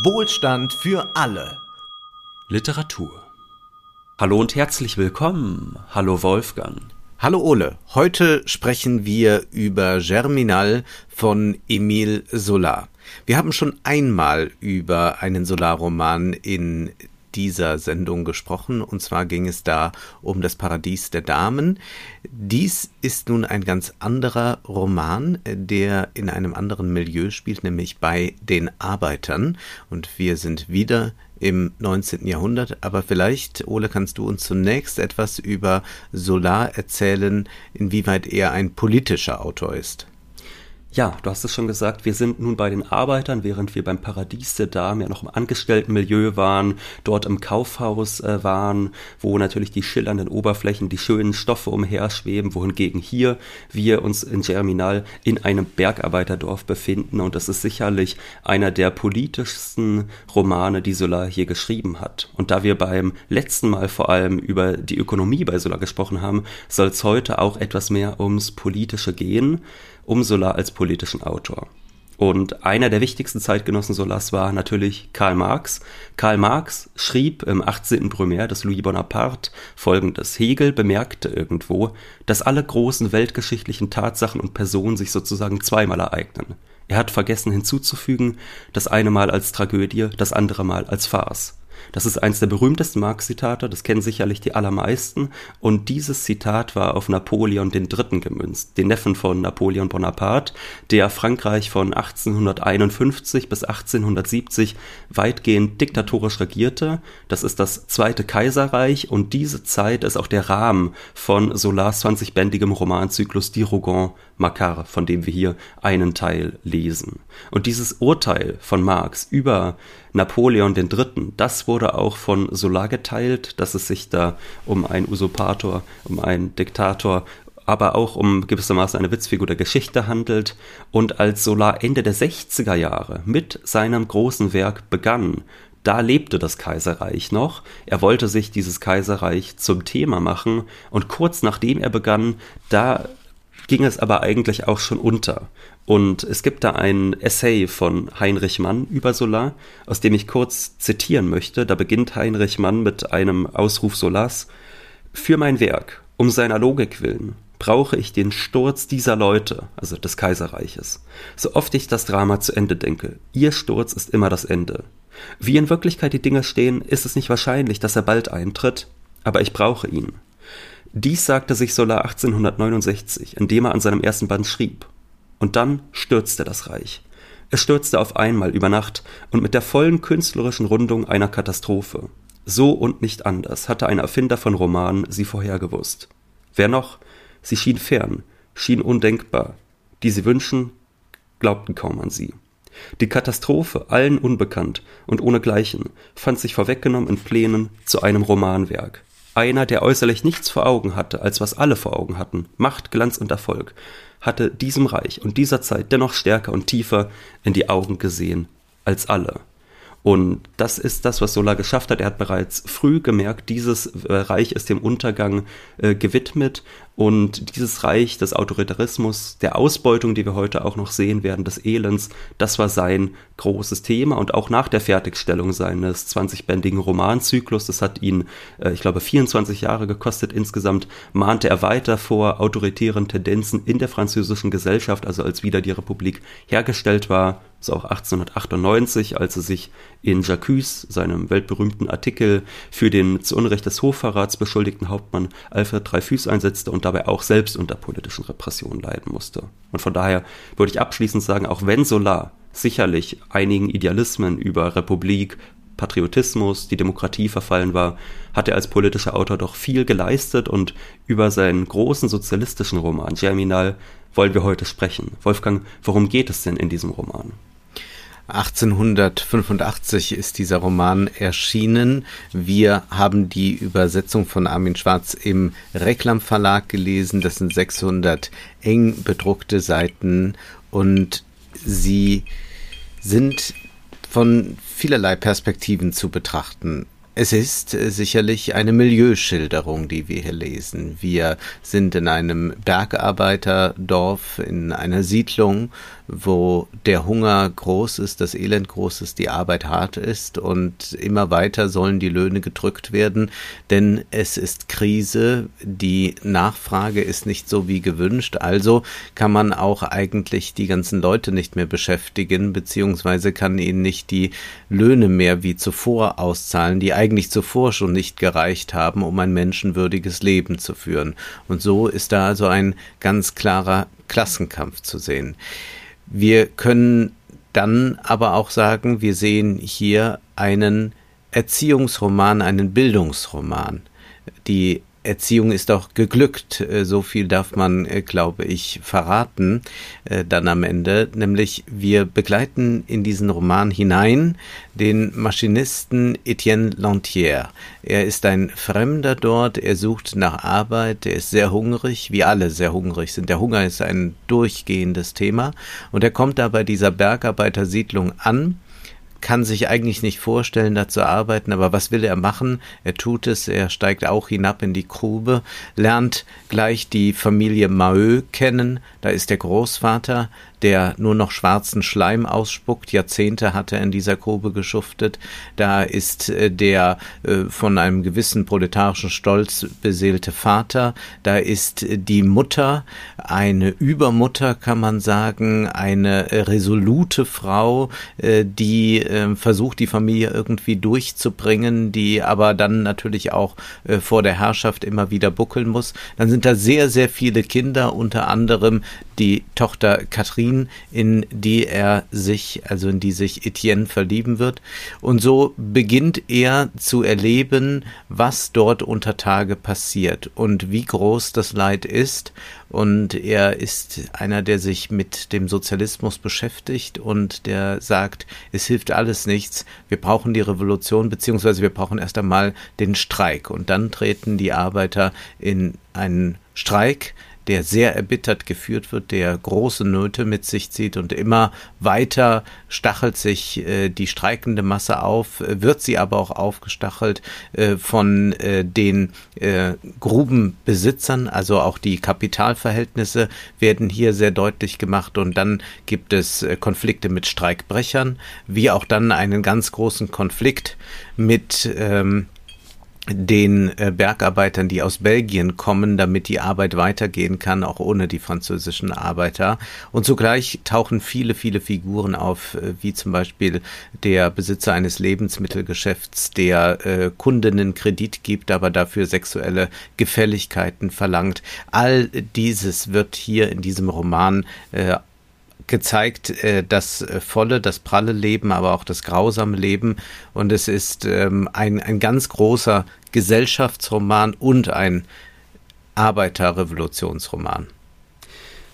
Wohlstand für alle. Literatur. Hallo und herzlich willkommen. Hallo Wolfgang. Hallo Ole. Heute sprechen wir über Germinal von Emile Solar. Wir haben schon einmal über einen Solarroman in dieser Sendung gesprochen, und zwar ging es da um das Paradies der Damen. Dies ist nun ein ganz anderer Roman, der in einem anderen Milieu spielt, nämlich bei den Arbeitern. Und wir sind wieder im 19. Jahrhundert. Aber vielleicht, Ole, kannst du uns zunächst etwas über Solar erzählen, inwieweit er ein politischer Autor ist. Ja, du hast es schon gesagt, wir sind nun bei den Arbeitern, während wir beim Paradies der Damen ja noch im Angestelltenmilieu waren, dort im Kaufhaus äh, waren, wo natürlich die schillernden Oberflächen, die schönen Stoffe umherschweben, wohingegen hier wir uns in Germinal in einem Bergarbeiterdorf befinden und das ist sicherlich einer der politischsten Romane, die Solar hier geschrieben hat. Und da wir beim letzten Mal vor allem über die Ökonomie bei Solar gesprochen haben, soll es heute auch etwas mehr ums Politische gehen um Solar als politischen Autor. Und einer der wichtigsten Zeitgenossen Solas war natürlich Karl Marx. Karl Marx schrieb im 18. Brumaire des Louis Bonaparte folgendes. Hegel bemerkte irgendwo, dass alle großen weltgeschichtlichen Tatsachen und Personen sich sozusagen zweimal ereignen. Er hat vergessen hinzuzufügen, das eine Mal als Tragödie, das andere Mal als Farce. Das ist eines der berühmtesten Marx-Zitate, das kennen sicherlich die allermeisten. Und dieses Zitat war auf Napoleon III. gemünzt, den Neffen von Napoleon Bonaparte, der Frankreich von 1851 bis 1870 weitgehend diktatorisch regierte. Das ist das Zweite Kaiserreich und diese Zeit ist auch der Rahmen von Solars 20-bändigem Romanzyklus Die Rougon Makar, von dem wir hier einen Teil lesen. Und dieses Urteil von Marx über Napoleon III., das wurde auch von Solar geteilt, dass es sich da um einen Usurpator, um einen Diktator, aber auch um gewissermaßen eine Witzfigur der Geschichte handelt. Und als Solar Ende der 60er Jahre mit seinem großen Werk begann, da lebte das Kaiserreich noch. Er wollte sich dieses Kaiserreich zum Thema machen und kurz nachdem er begann, da ging es aber eigentlich auch schon unter. Und es gibt da ein Essay von Heinrich Mann über Solar, aus dem ich kurz zitieren möchte. Da beginnt Heinrich Mann mit einem Ausruf Solars. Für mein Werk, um seiner Logik willen, brauche ich den Sturz dieser Leute, also des Kaiserreiches. So oft ich das Drama zu Ende denke, ihr Sturz ist immer das Ende. Wie in Wirklichkeit die Dinge stehen, ist es nicht wahrscheinlich, dass er bald eintritt, aber ich brauche ihn. Dies sagte sich Solar 1869, indem er an seinem ersten Band schrieb. Und dann stürzte das Reich. Es stürzte auf einmal über Nacht und mit der vollen künstlerischen Rundung einer Katastrophe. So und nicht anders hatte ein Erfinder von Romanen sie vorhergewusst. Wer noch? Sie schien fern, schien undenkbar. Die sie wünschen, glaubten kaum an sie. Die Katastrophe, allen unbekannt und ohnegleichen, fand sich vorweggenommen in Plänen zu einem Romanwerk. Einer, der äußerlich nichts vor Augen hatte, als was alle vor Augen hatten, Macht, Glanz und Erfolg, hatte diesem Reich und dieser Zeit dennoch stärker und tiefer in die Augen gesehen als alle. Und das ist das, was Sola geschafft hat. Er hat bereits früh gemerkt, dieses äh, Reich ist dem Untergang äh, gewidmet und dieses Reich des Autoritarismus, der Ausbeutung, die wir heute auch noch sehen werden, des Elends, das war sein großes Thema und auch nach der Fertigstellung seines 20-bändigen Romanzyklus, das hat ihn, äh, ich glaube, 24 Jahre gekostet. Insgesamt, mahnte er weiter vor autoritären Tendenzen in der französischen Gesellschaft, also als wieder die Republik hergestellt war, so auch 1898, als er sich in Jacques, seinem weltberühmten Artikel, für den zu Unrecht des Hofverrats beschuldigten Hauptmann Alfred Dreyfus einsetzte und dabei auch selbst unter politischen Repressionen leiden musste. Und von daher würde ich abschließend sagen, auch wenn Solar sicherlich einigen Idealismen über Republik, Patriotismus, die Demokratie verfallen war, hat er als politischer Autor doch viel geleistet und über seinen großen sozialistischen Roman Germinal wollen wir heute sprechen. Wolfgang, worum geht es denn in diesem Roman? 1885 ist dieser Roman erschienen. Wir haben die Übersetzung von Armin Schwarz im Reklam Verlag gelesen. Das sind 600 eng bedruckte Seiten und sie sind von vielerlei Perspektiven zu betrachten. Es ist äh, sicherlich eine Milieuschilderung, die wir hier lesen. Wir sind in einem Bergarbeiterdorf, in einer Siedlung wo der Hunger groß ist, das Elend groß ist, die Arbeit hart ist und immer weiter sollen die Löhne gedrückt werden, denn es ist Krise, die Nachfrage ist nicht so wie gewünscht, also kann man auch eigentlich die ganzen Leute nicht mehr beschäftigen, beziehungsweise kann ihnen nicht die Löhne mehr wie zuvor auszahlen, die eigentlich zuvor schon nicht gereicht haben, um ein menschenwürdiges Leben zu führen. Und so ist da also ein ganz klarer Klassenkampf zu sehen. Wir können dann aber auch sagen, wir sehen hier einen Erziehungsroman, einen Bildungsroman. Die Erziehung ist auch geglückt. Äh, so viel darf man, äh, glaube ich, verraten äh, dann am Ende. Nämlich wir begleiten in diesen Roman hinein den Maschinisten Etienne Lantier. Er ist ein Fremder dort, er sucht nach Arbeit, er ist sehr hungrig, wie alle sehr hungrig sind. Der Hunger ist ein durchgehendes Thema und er kommt da bei dieser Bergarbeitersiedlung an kann sich eigentlich nicht vorstellen, da zu arbeiten, aber was will er machen? Er tut es, er steigt auch hinab in die Grube, lernt gleich die Familie Maheu kennen, da ist der Großvater, der nur noch schwarzen Schleim ausspuckt. Jahrzehnte hat er in dieser Grube geschuftet. Da ist äh, der äh, von einem gewissen proletarischen Stolz beseelte Vater. Da ist äh, die Mutter, eine Übermutter kann man sagen, eine resolute Frau, die versucht, die Familie irgendwie durchzubringen, die aber dann natürlich auch vor der Herrschaft immer wieder buckeln muss. Dann sind da sehr, sehr viele Kinder, unter anderem die Tochter Katrin, in die er sich, also in die sich Etienne verlieben wird. Und so beginnt er zu erleben, was dort unter Tage passiert und wie groß das Leid ist. Und er ist einer, der sich mit dem Sozialismus beschäftigt und der sagt, es hilft alles nichts, wir brauchen die Revolution, beziehungsweise wir brauchen erst einmal den Streik. Und dann treten die Arbeiter in einen Streik, der sehr erbittert geführt wird, der große Nöte mit sich zieht und immer weiter stachelt sich äh, die streikende Masse auf, äh, wird sie aber auch aufgestachelt äh, von äh, den äh, Grubenbesitzern, also auch die Kapitalverhältnisse werden hier sehr deutlich gemacht und dann gibt es äh, Konflikte mit Streikbrechern, wie auch dann einen ganz großen Konflikt mit ähm, den äh, Bergarbeitern, die aus Belgien kommen, damit die Arbeit weitergehen kann, auch ohne die französischen Arbeiter. Und zugleich tauchen viele, viele Figuren auf, äh, wie zum Beispiel der Besitzer eines Lebensmittelgeschäfts, der äh, Kundinnen Kredit gibt, aber dafür sexuelle Gefälligkeiten verlangt. All dieses wird hier in diesem Roman äh, gezeigt, äh, das äh, volle, das pralle Leben, aber auch das grausame Leben. Und es ist ähm, ein, ein ganz großer Gesellschaftsroman und ein Arbeiterrevolutionsroman.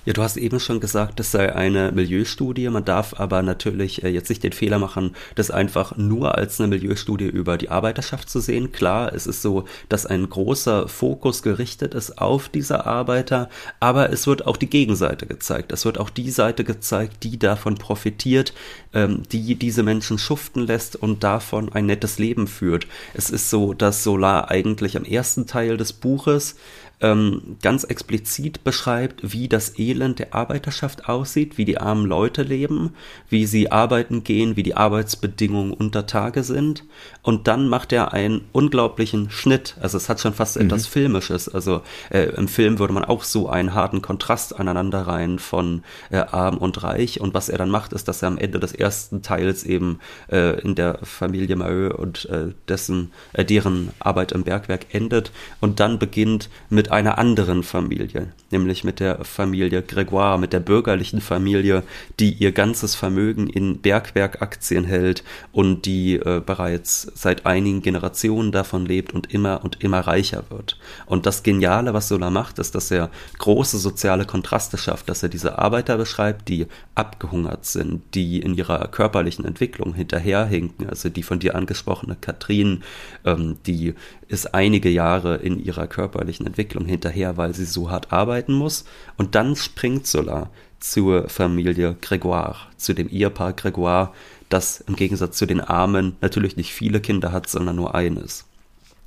Ja, du hast eben schon gesagt, das sei eine Milieustudie. Man darf aber natürlich äh, jetzt nicht den Fehler machen, das einfach nur als eine Milieustudie über die Arbeiterschaft zu sehen. Klar, es ist so, dass ein großer Fokus gerichtet ist auf diese Arbeiter, aber es wird auch die Gegenseite gezeigt. Es wird auch die Seite gezeigt, die davon profitiert, ähm, die diese Menschen schuften lässt und davon ein nettes Leben führt. Es ist so, dass Solar eigentlich am ersten Teil des Buches ähm, ganz explizit beschreibt, wie das Elend der Arbeiterschaft aussieht, wie die armen Leute leben, wie sie arbeiten gehen, wie die Arbeitsbedingungen unter Tage sind. Und dann macht er einen unglaublichen Schnitt. Also es hat schon fast mhm. etwas Filmisches. Also äh, im Film würde man auch so einen harten Kontrast aneinander rein von äh, arm und reich. Und was er dann macht, ist, dass er am Ende des ersten Teils eben äh, in der Familie Maheu und äh, dessen, äh, deren Arbeit im Bergwerk endet und dann beginnt mit einer anderen Familie, nämlich mit der Familie Grégoire, mit der bürgerlichen Familie, die ihr ganzes Vermögen in Bergwerkaktien hält und die äh, bereits seit einigen Generationen davon lebt und immer und immer reicher wird. Und das Geniale, was Sola macht, ist, dass er große soziale Kontraste schafft, dass er diese Arbeiter beschreibt, die abgehungert sind, die in ihrer körperlichen Entwicklung hinterherhinken, also die von dir angesprochene Katrin, ähm, die ist einige Jahre in ihrer körperlichen Entwicklung hinterher, weil sie so hart arbeiten muss. Und dann springt Sola zur Familie Grégoire, zu dem Ehepaar Grégoire, das im Gegensatz zu den Armen natürlich nicht viele Kinder hat, sondern nur eines.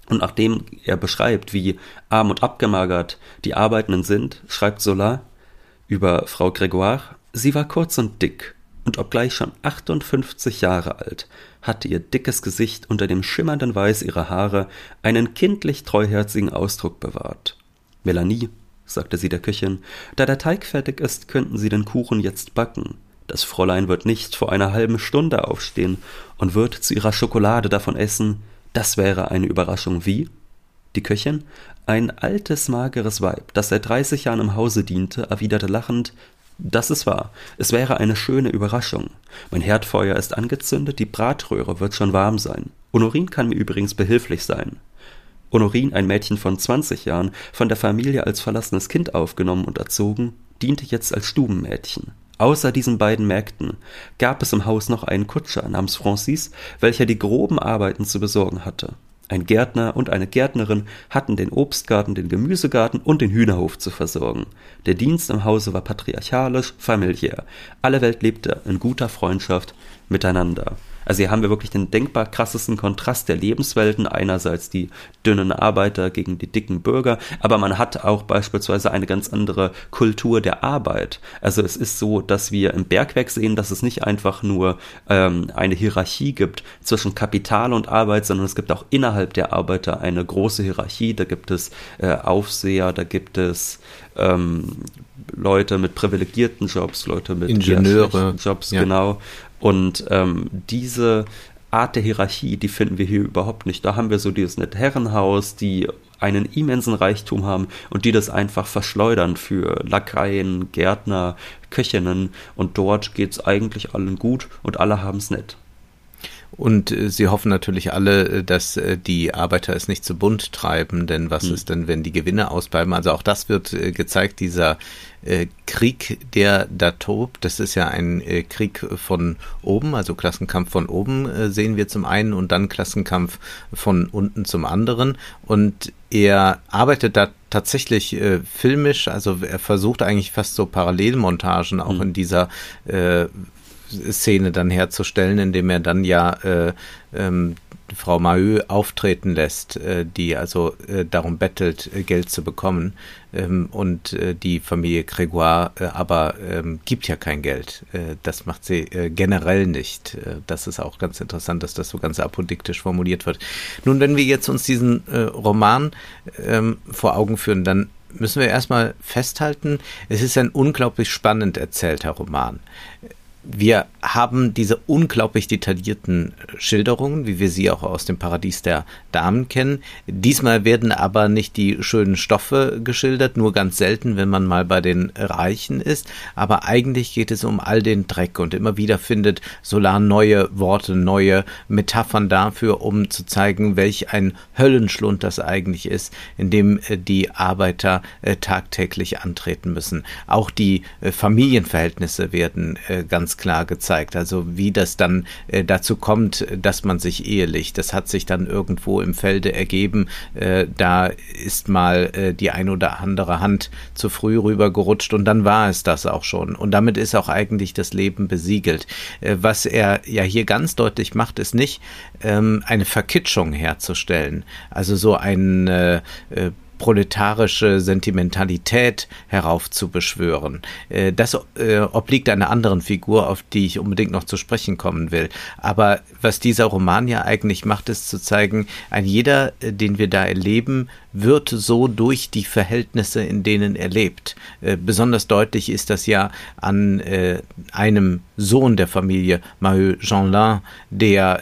Und nachdem er beschreibt, wie arm und abgemagert die Arbeitenden sind, schreibt Sola über Frau Grégoire, Sie war kurz und dick, und obgleich schon 58 Jahre alt, hatte ihr dickes Gesicht unter dem schimmernden Weiß ihrer Haare einen kindlich treuherzigen Ausdruck bewahrt. Melanie, sagte sie der Köchin, da der Teig fertig ist, könnten Sie den Kuchen jetzt backen. Das Fräulein wird nicht vor einer halben Stunde aufstehen und wird zu ihrer Schokolade davon essen. Das wäre eine Überraschung. Wie? Die Köchin, ein altes, mageres Weib, das seit dreißig Jahren im Hause diente, erwiderte lachend das ist wahr. Es wäre eine schöne Überraschung. Mein Herdfeuer ist angezündet, die Bratröhre wird schon warm sein. Honorin kann mir übrigens behilflich sein. Honorin, ein Mädchen von 20 Jahren, von der Familie als verlassenes Kind aufgenommen und erzogen, diente jetzt als Stubenmädchen. Außer diesen beiden Mägden gab es im Haus noch einen Kutscher namens Francis, welcher die groben Arbeiten zu besorgen hatte. Ein Gärtner und eine Gärtnerin hatten den Obstgarten, den Gemüsegarten und den Hühnerhof zu versorgen. Der Dienst im Hause war patriarchalisch, familiär. Alle Welt lebte in guter Freundschaft miteinander. Also hier haben wir wirklich den denkbar krassesten Kontrast der Lebenswelten. Einerseits die dünnen Arbeiter gegen die dicken Bürger, aber man hat auch beispielsweise eine ganz andere Kultur der Arbeit. Also es ist so, dass wir im Bergwerk sehen, dass es nicht einfach nur ähm, eine Hierarchie gibt zwischen Kapital und Arbeit, sondern es gibt auch innerhalb der Arbeiter eine große Hierarchie. Da gibt es äh, Aufseher, da gibt es ähm, Leute mit privilegierten Jobs, Leute mit Ingenieure Jobs, ja. genau. Und ähm, diese Art der Hierarchie, die finden wir hier überhaupt nicht. Da haben wir so dieses nette Herrenhaus, die einen immensen Reichtum haben und die das einfach verschleudern für Lackeien, Gärtner, Köchinnen und dort geht es eigentlich allen gut und alle haben es nett. Und äh, sie hoffen natürlich alle, äh, dass äh, die Arbeiter es nicht zu bunt treiben, denn was mhm. ist denn, wenn die Gewinne ausbleiben? Also auch das wird gezeigt, dieser Krieg, der da tobt. Das ist ja ein Krieg von oben, also Klassenkampf von oben sehen wir zum einen und dann Klassenkampf von unten zum anderen. Und er arbeitet da tatsächlich äh, filmisch, also er versucht eigentlich fast so Parallelmontagen auch mhm. in dieser äh, Szene dann herzustellen, indem er dann ja äh, ähm, Frau Maheu auftreten lässt, äh, die also äh, darum bettelt, äh, Geld zu bekommen. Ähm, und äh, die Familie Grégoire äh, aber ähm, gibt ja kein Geld. Das macht sie generell nicht. das ist auch ganz interessant, dass das so ganz apodiktisch formuliert wird. Nun, wenn wir jetzt uns diesen Roman ähm, vor Augen führen, dann müssen wir erstmal festhalten, es ist ein unglaublich spannend erzählter Roman wir haben diese unglaublich detaillierten Schilderungen, wie wir sie auch aus dem Paradies der Damen kennen. Diesmal werden aber nicht die schönen Stoffe geschildert, nur ganz selten, wenn man mal bei den Reichen ist. Aber eigentlich geht es um all den Dreck und immer wieder findet Solar neue Worte, neue Metaphern dafür, um zu zeigen, welch ein Höllenschlund das eigentlich ist, in dem äh, die Arbeiter äh, tagtäglich antreten müssen. Auch die äh, Familienverhältnisse werden ganz ganz klar gezeigt. Also wie das dann äh, dazu kommt, dass man sich ehelicht. Das hat sich dann irgendwo im Felde ergeben. Äh, da ist mal äh, die ein oder andere Hand zu früh rübergerutscht und dann war es das auch schon. Und damit ist auch eigentlich das Leben besiegelt. Äh, was er ja hier ganz deutlich macht, ist nicht ähm, eine Verkitschung herzustellen. Also so ein äh, äh proletarische Sentimentalität heraufzubeschwören. Äh, das äh, obliegt einer anderen Figur, auf die ich unbedingt noch zu sprechen kommen will. Aber was dieser Roman ja eigentlich macht, ist zu zeigen, ein jeder, äh, den wir da erleben, wird so durch die Verhältnisse, in denen er lebt. Besonders deutlich ist das ja an einem Sohn der Familie, Maheu Jeanlin, der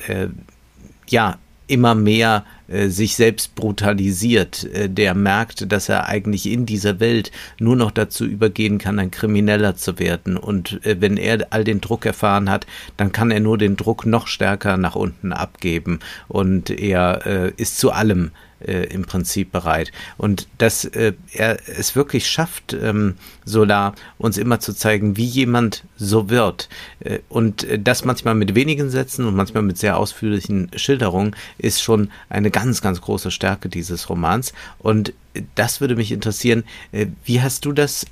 ja immer mehr äh, sich selbst brutalisiert, äh, der merkt, dass er eigentlich in dieser Welt nur noch dazu übergehen kann, ein Krimineller zu werden. Und äh, wenn er all den Druck erfahren hat, dann kann er nur den Druck noch stärker nach unten abgeben. Und er äh, ist zu allem äh, im Prinzip bereit. Und dass äh, er es wirklich schafft, ähm, Solar uns immer zu zeigen, wie jemand so wird. Äh, und äh, das manchmal mit wenigen Sätzen und manchmal mit sehr ausführlichen Schilderungen ist schon eine ganz, ganz große Stärke dieses Romans. Und das würde mich interessieren. Äh, wie hast du das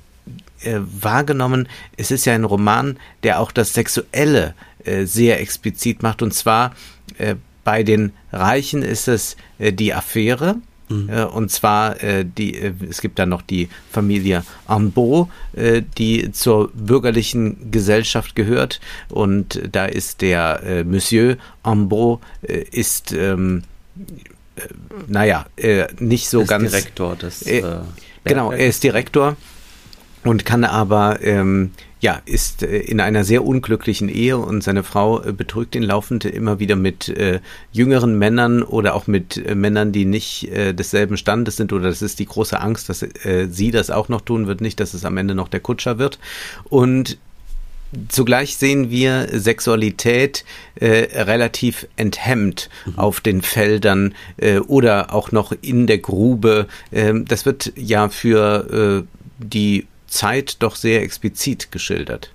äh, wahrgenommen? Es ist ja ein Roman, der auch das Sexuelle sehr explizit macht und zwar bei den Reichen ist es äh, die Affäre Mhm. Äh, und zwar, äh, die, äh, es gibt dann noch die Familie Ambeau, äh, die zur bürgerlichen Gesellschaft gehört. Und da ist der Monsieur Ambeau, äh, ist, ähm, naja, nicht so ist ganz. Direktor des. genau, er ist Direktor und kann aber ähm, ja, ist äh, in einer sehr unglücklichen Ehe und seine Frau äh, betrügt ihn laufend immer wieder mit äh, jüngeren Männern oder auch mit äh, Männern, die nicht äh, desselben Standes sind oder das ist die große Angst, dass äh, sie das auch noch tun wird, nicht, dass es am Ende noch der Kutscher wird. Und Zugleich sehen wir Sexualität äh, relativ enthemmt mhm. auf den Feldern äh, oder auch noch in der Grube. Ähm, das wird ja für äh, die Zeit doch sehr explizit geschildert.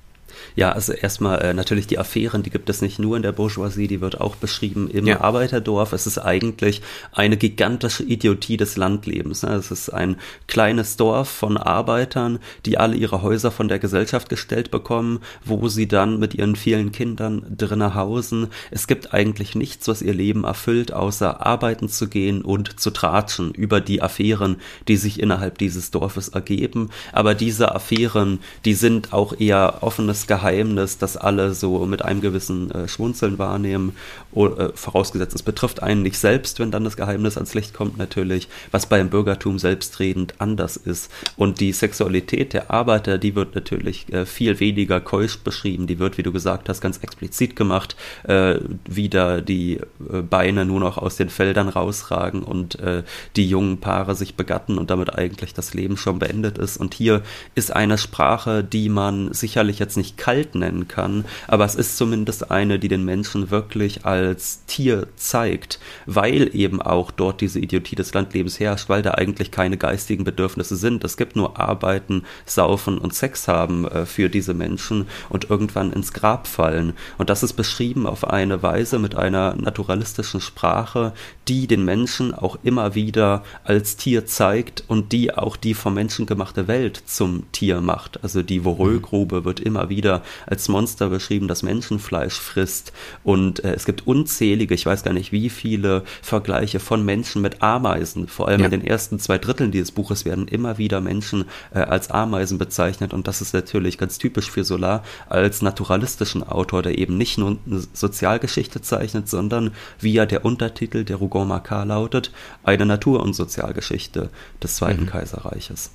Ja, also erstmal äh, natürlich die Affären, die gibt es nicht nur in der Bourgeoisie, die wird auch beschrieben im ja. Arbeiterdorf. Es ist eigentlich eine gigantische Idiotie des Landlebens. Ne? Es ist ein kleines Dorf von Arbeitern, die alle ihre Häuser von der Gesellschaft gestellt bekommen, wo sie dann mit ihren vielen Kindern drinnen hausen. Es gibt eigentlich nichts, was ihr Leben erfüllt, außer arbeiten zu gehen und zu tratschen über die Affären, die sich innerhalb dieses Dorfes ergeben. Aber diese Affären, die sind auch eher offenes Geheimnis Geheimnis, das alle so mit einem gewissen äh, Schmunzeln wahrnehmen, oder, äh, vorausgesetzt es betrifft einen nicht selbst, wenn dann das Geheimnis ans Licht kommt natürlich, was beim Bürgertum selbstredend anders ist. Und die Sexualität der Arbeiter, die wird natürlich äh, viel weniger keusch beschrieben, die wird, wie du gesagt hast, ganz explizit gemacht, äh, wieder die äh, Beine nur noch aus den Feldern rausragen und äh, die jungen Paare sich begatten und damit eigentlich das Leben schon beendet ist. Und hier ist eine Sprache, die man sicherlich jetzt nicht kalt kalt nennen kann, aber es ist zumindest eine, die den Menschen wirklich als Tier zeigt, weil eben auch dort diese Idiotie des Landlebens herrscht, weil da eigentlich keine geistigen Bedürfnisse sind. Es gibt nur Arbeiten, Saufen und Sex haben äh, für diese Menschen und irgendwann ins Grab fallen. Und das ist beschrieben auf eine Weise mit einer naturalistischen Sprache, die den Menschen auch immer wieder als Tier zeigt und die auch die vom Menschen gemachte Welt zum Tier macht. Also die Vorögrube wird immer wieder als Monster beschrieben, das Menschenfleisch frisst. Und äh, es gibt unzählige, ich weiß gar nicht wie viele Vergleiche von Menschen mit Ameisen. Vor allem ja. in den ersten zwei Dritteln dieses Buches werden immer wieder Menschen äh, als Ameisen bezeichnet. Und das ist natürlich ganz typisch für Solar als naturalistischen Autor, der eben nicht nur eine Sozialgeschichte zeichnet, sondern wie ja der Untertitel der Rougon Macquart lautet, eine Natur- und Sozialgeschichte des Zweiten mhm. Kaiserreiches.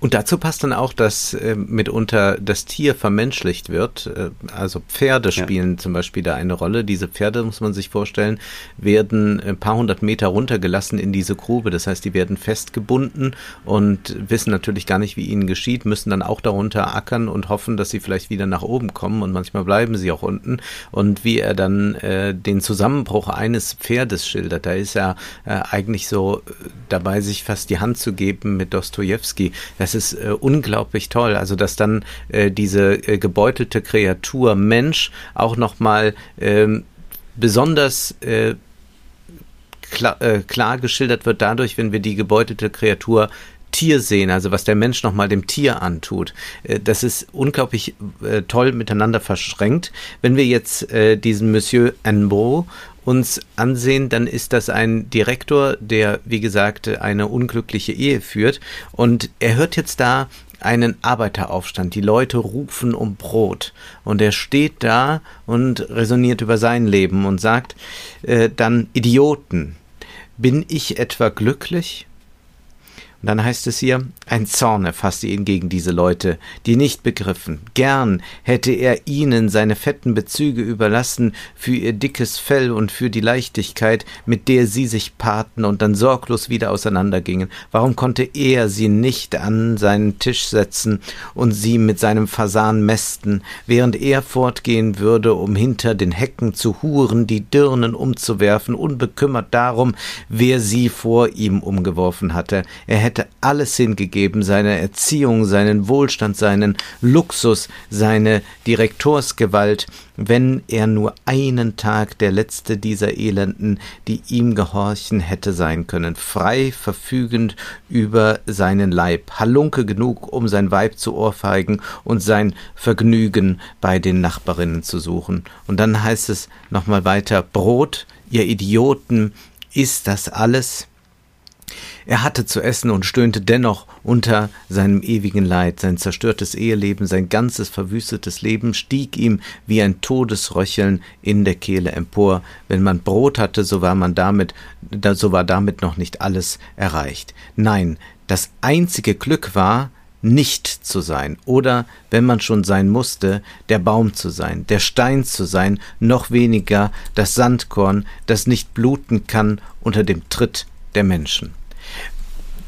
Und dazu passt dann auch, dass äh, mitunter das Tier vermenschlicht wird. Äh, also Pferde spielen ja. zum Beispiel da eine Rolle. Diese Pferde, muss man sich vorstellen, werden ein paar hundert Meter runtergelassen in diese Grube. Das heißt, die werden festgebunden und wissen natürlich gar nicht, wie ihnen geschieht, müssen dann auch darunter ackern und hoffen, dass sie vielleicht wieder nach oben kommen. Und manchmal bleiben sie auch unten. Und wie er dann äh, den Zusammenbruch eines Pferdes schildert, da ist er äh, eigentlich so dabei, sich fast die Hand zu geben mit Dostoevsky. Das das ist äh, unglaublich toll. Also dass dann äh, diese äh, gebeutelte Kreatur Mensch auch nochmal ähm, besonders äh, klar, äh, klar geschildert wird dadurch, wenn wir die gebeutelte Kreatur Tier sehen, also was der Mensch nochmal dem Tier antut. Äh, das ist unglaublich äh, toll miteinander verschränkt. Wenn wir jetzt äh, diesen Monsieur Enbo uns ansehen, dann ist das ein Direktor, der, wie gesagt, eine unglückliche Ehe führt. Und er hört jetzt da einen Arbeiteraufstand. Die Leute rufen um Brot. Und er steht da und resoniert über sein Leben und sagt äh, dann Idioten. Bin ich etwa glücklich? Und dann heißt es hier, ein Zorn erfasste ihn gegen diese Leute, die nicht begriffen. Gern hätte er ihnen seine fetten Bezüge überlassen für ihr dickes Fell und für die Leichtigkeit, mit der sie sich paarten und dann sorglos wieder auseinandergingen. Warum konnte er sie nicht an seinen Tisch setzen und sie mit seinem Fasan mästen, während er fortgehen würde, um hinter den Hecken zu huren, die Dirnen umzuwerfen, unbekümmert darum, wer sie vor ihm umgeworfen hatte. Er hätte alles hingegeben, seine Erziehung, seinen Wohlstand, seinen Luxus, seine Direktorsgewalt, wenn er nur einen Tag der letzte dieser Elenden, die ihm gehorchen, hätte sein können, frei verfügend über seinen Leib, Halunke genug, um sein Weib zu ohrfeigen und sein Vergnügen bei den Nachbarinnen zu suchen. Und dann heißt es nochmal weiter, Brot, ihr Idioten, ist das alles? Er hatte zu essen und stöhnte dennoch unter seinem ewigen Leid. Sein zerstörtes Eheleben, sein ganzes verwüstetes Leben stieg ihm wie ein Todesröcheln in der Kehle empor. Wenn man Brot hatte, so war man damit, so war damit noch nicht alles erreicht. Nein, das einzige Glück war, nicht zu sein oder, wenn man schon sein musste, der Baum zu sein, der Stein zu sein, noch weniger das Sandkorn, das nicht bluten kann unter dem Tritt der Menschen.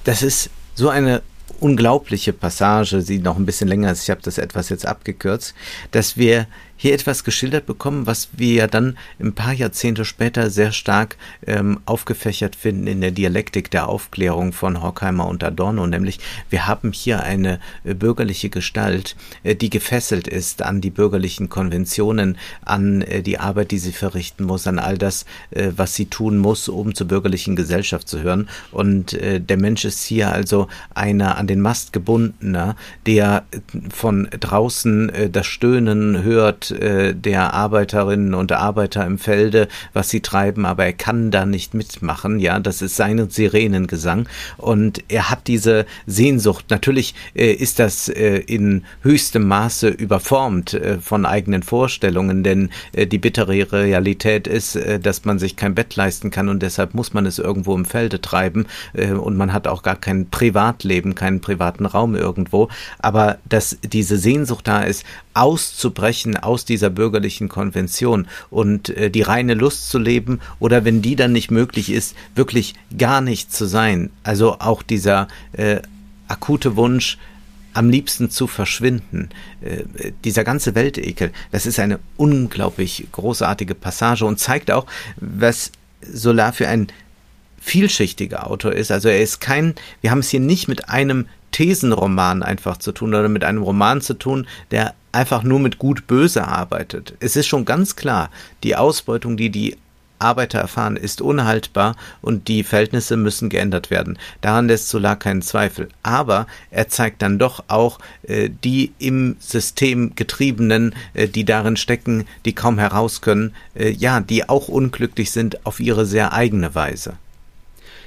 Das ist so eine unglaubliche Passage, sie noch ein bisschen länger ist, ich habe das etwas jetzt abgekürzt, dass wir hier etwas geschildert bekommen, was wir ja dann ein paar Jahrzehnte später sehr stark ähm, aufgefächert finden in der Dialektik der Aufklärung von Horkheimer und Adorno, nämlich wir haben hier eine äh, bürgerliche Gestalt, äh, die gefesselt ist an die bürgerlichen Konventionen, an äh, die Arbeit, die sie verrichten muss, an all das, äh, was sie tun muss, um zur bürgerlichen Gesellschaft zu hören. Und äh, der Mensch ist hier also einer an den Mast gebundener, der von draußen das Stöhnen hört, äh, der Arbeiterinnen und Arbeiter im Felde, was sie treiben, aber er kann da nicht mitmachen, ja, das ist sein Sirenengesang und er hat diese Sehnsucht. Natürlich äh, ist das äh, in höchstem Maße überformt äh, von eigenen Vorstellungen, denn äh, die bittere Realität ist, äh, dass man sich kein Bett leisten kann und deshalb muss man es irgendwo im Felde treiben und man hat auch gar kein Privatleben, keinen privaten Raum irgendwo, aber dass diese Sehnsucht da ist, auszubrechen aus dieser bürgerlichen Konvention und äh, die reine Lust zu leben oder wenn die dann nicht möglich ist, wirklich gar nicht zu sein. Also auch dieser äh, akute Wunsch, am liebsten zu verschwinden. Äh, dieser ganze Weltekel, das ist eine unglaublich großartige Passage und zeigt auch, was Solar für ein vielschichtiger Autor ist. Also er ist kein, wir haben es hier nicht mit einem Thesenroman einfach zu tun oder mit einem Roman zu tun, der einfach nur mit gut-böse arbeitet. Es ist schon ganz klar, die Ausbeutung, die die Arbeiter erfahren, ist unhaltbar und die Verhältnisse müssen geändert werden. Daran lässt Solar keinen Zweifel. Aber er zeigt dann doch auch äh, die im System getriebenen, äh, die darin stecken, die kaum heraus können, äh, ja, die auch unglücklich sind auf ihre sehr eigene Weise.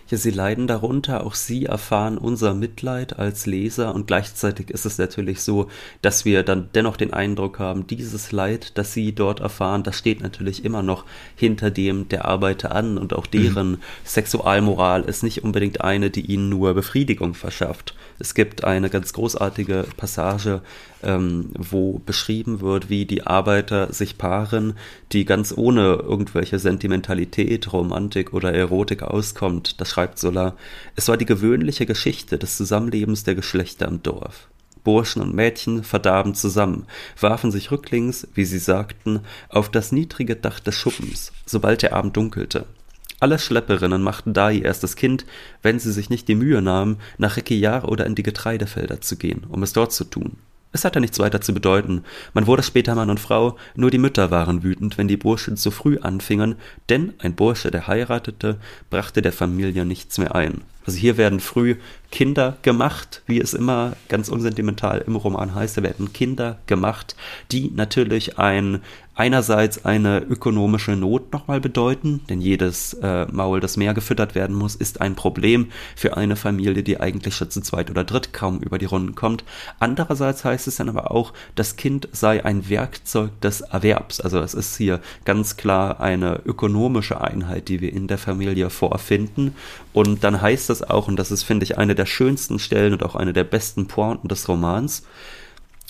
Ja, sie leiden darunter, auch sie erfahren unser Mitleid als Leser und gleichzeitig ist es natürlich so, dass wir dann dennoch den Eindruck haben, dieses Leid, das sie dort erfahren, das steht natürlich immer noch hinter dem der Arbeiter an und auch deren mhm. Sexualmoral ist nicht unbedingt eine, die ihnen nur Befriedigung verschafft. Es gibt eine ganz großartige Passage ähm, wo beschrieben wird, wie die Arbeiter sich paaren, die ganz ohne irgendwelche Sentimentalität, Romantik oder Erotik auskommt. Das schreibt Solar. Es war die gewöhnliche Geschichte des Zusammenlebens der Geschlechter im Dorf. Burschen und Mädchen verdarben zusammen, warfen sich rücklings, wie sie sagten, auf das niedrige Dach des Schuppens, sobald der Abend dunkelte. Alle Schlepperinnen machten da ihr erstes Kind, wenn sie sich nicht die Mühe nahmen, nach Rekijar oder in die Getreidefelder zu gehen, um es dort zu tun. Es hatte nichts weiter zu bedeuten. Man wurde später Mann und Frau, nur die Mütter waren wütend, wenn die Burschen zu früh anfingen, denn ein Bursche, der heiratete, brachte der Familie nichts mehr ein. Also hier werden früh Kinder gemacht, wie es immer ganz unsentimental im Roman heißt, da werden Kinder gemacht, die natürlich ein einerseits eine ökonomische Not nochmal bedeuten, denn jedes äh, Maul, das mehr gefüttert werden muss, ist ein Problem für eine Familie, die eigentlich schon zu zweit oder dritt kaum über die Runden kommt. Andererseits heißt es dann aber auch, das Kind sei ein Werkzeug des Erwerbs. Also es ist hier ganz klar eine ökonomische Einheit, die wir in der Familie vorfinden. Und dann heißt es auch, und das ist, finde ich, eine der schönsten Stellen und auch eine der besten Pointen des Romans,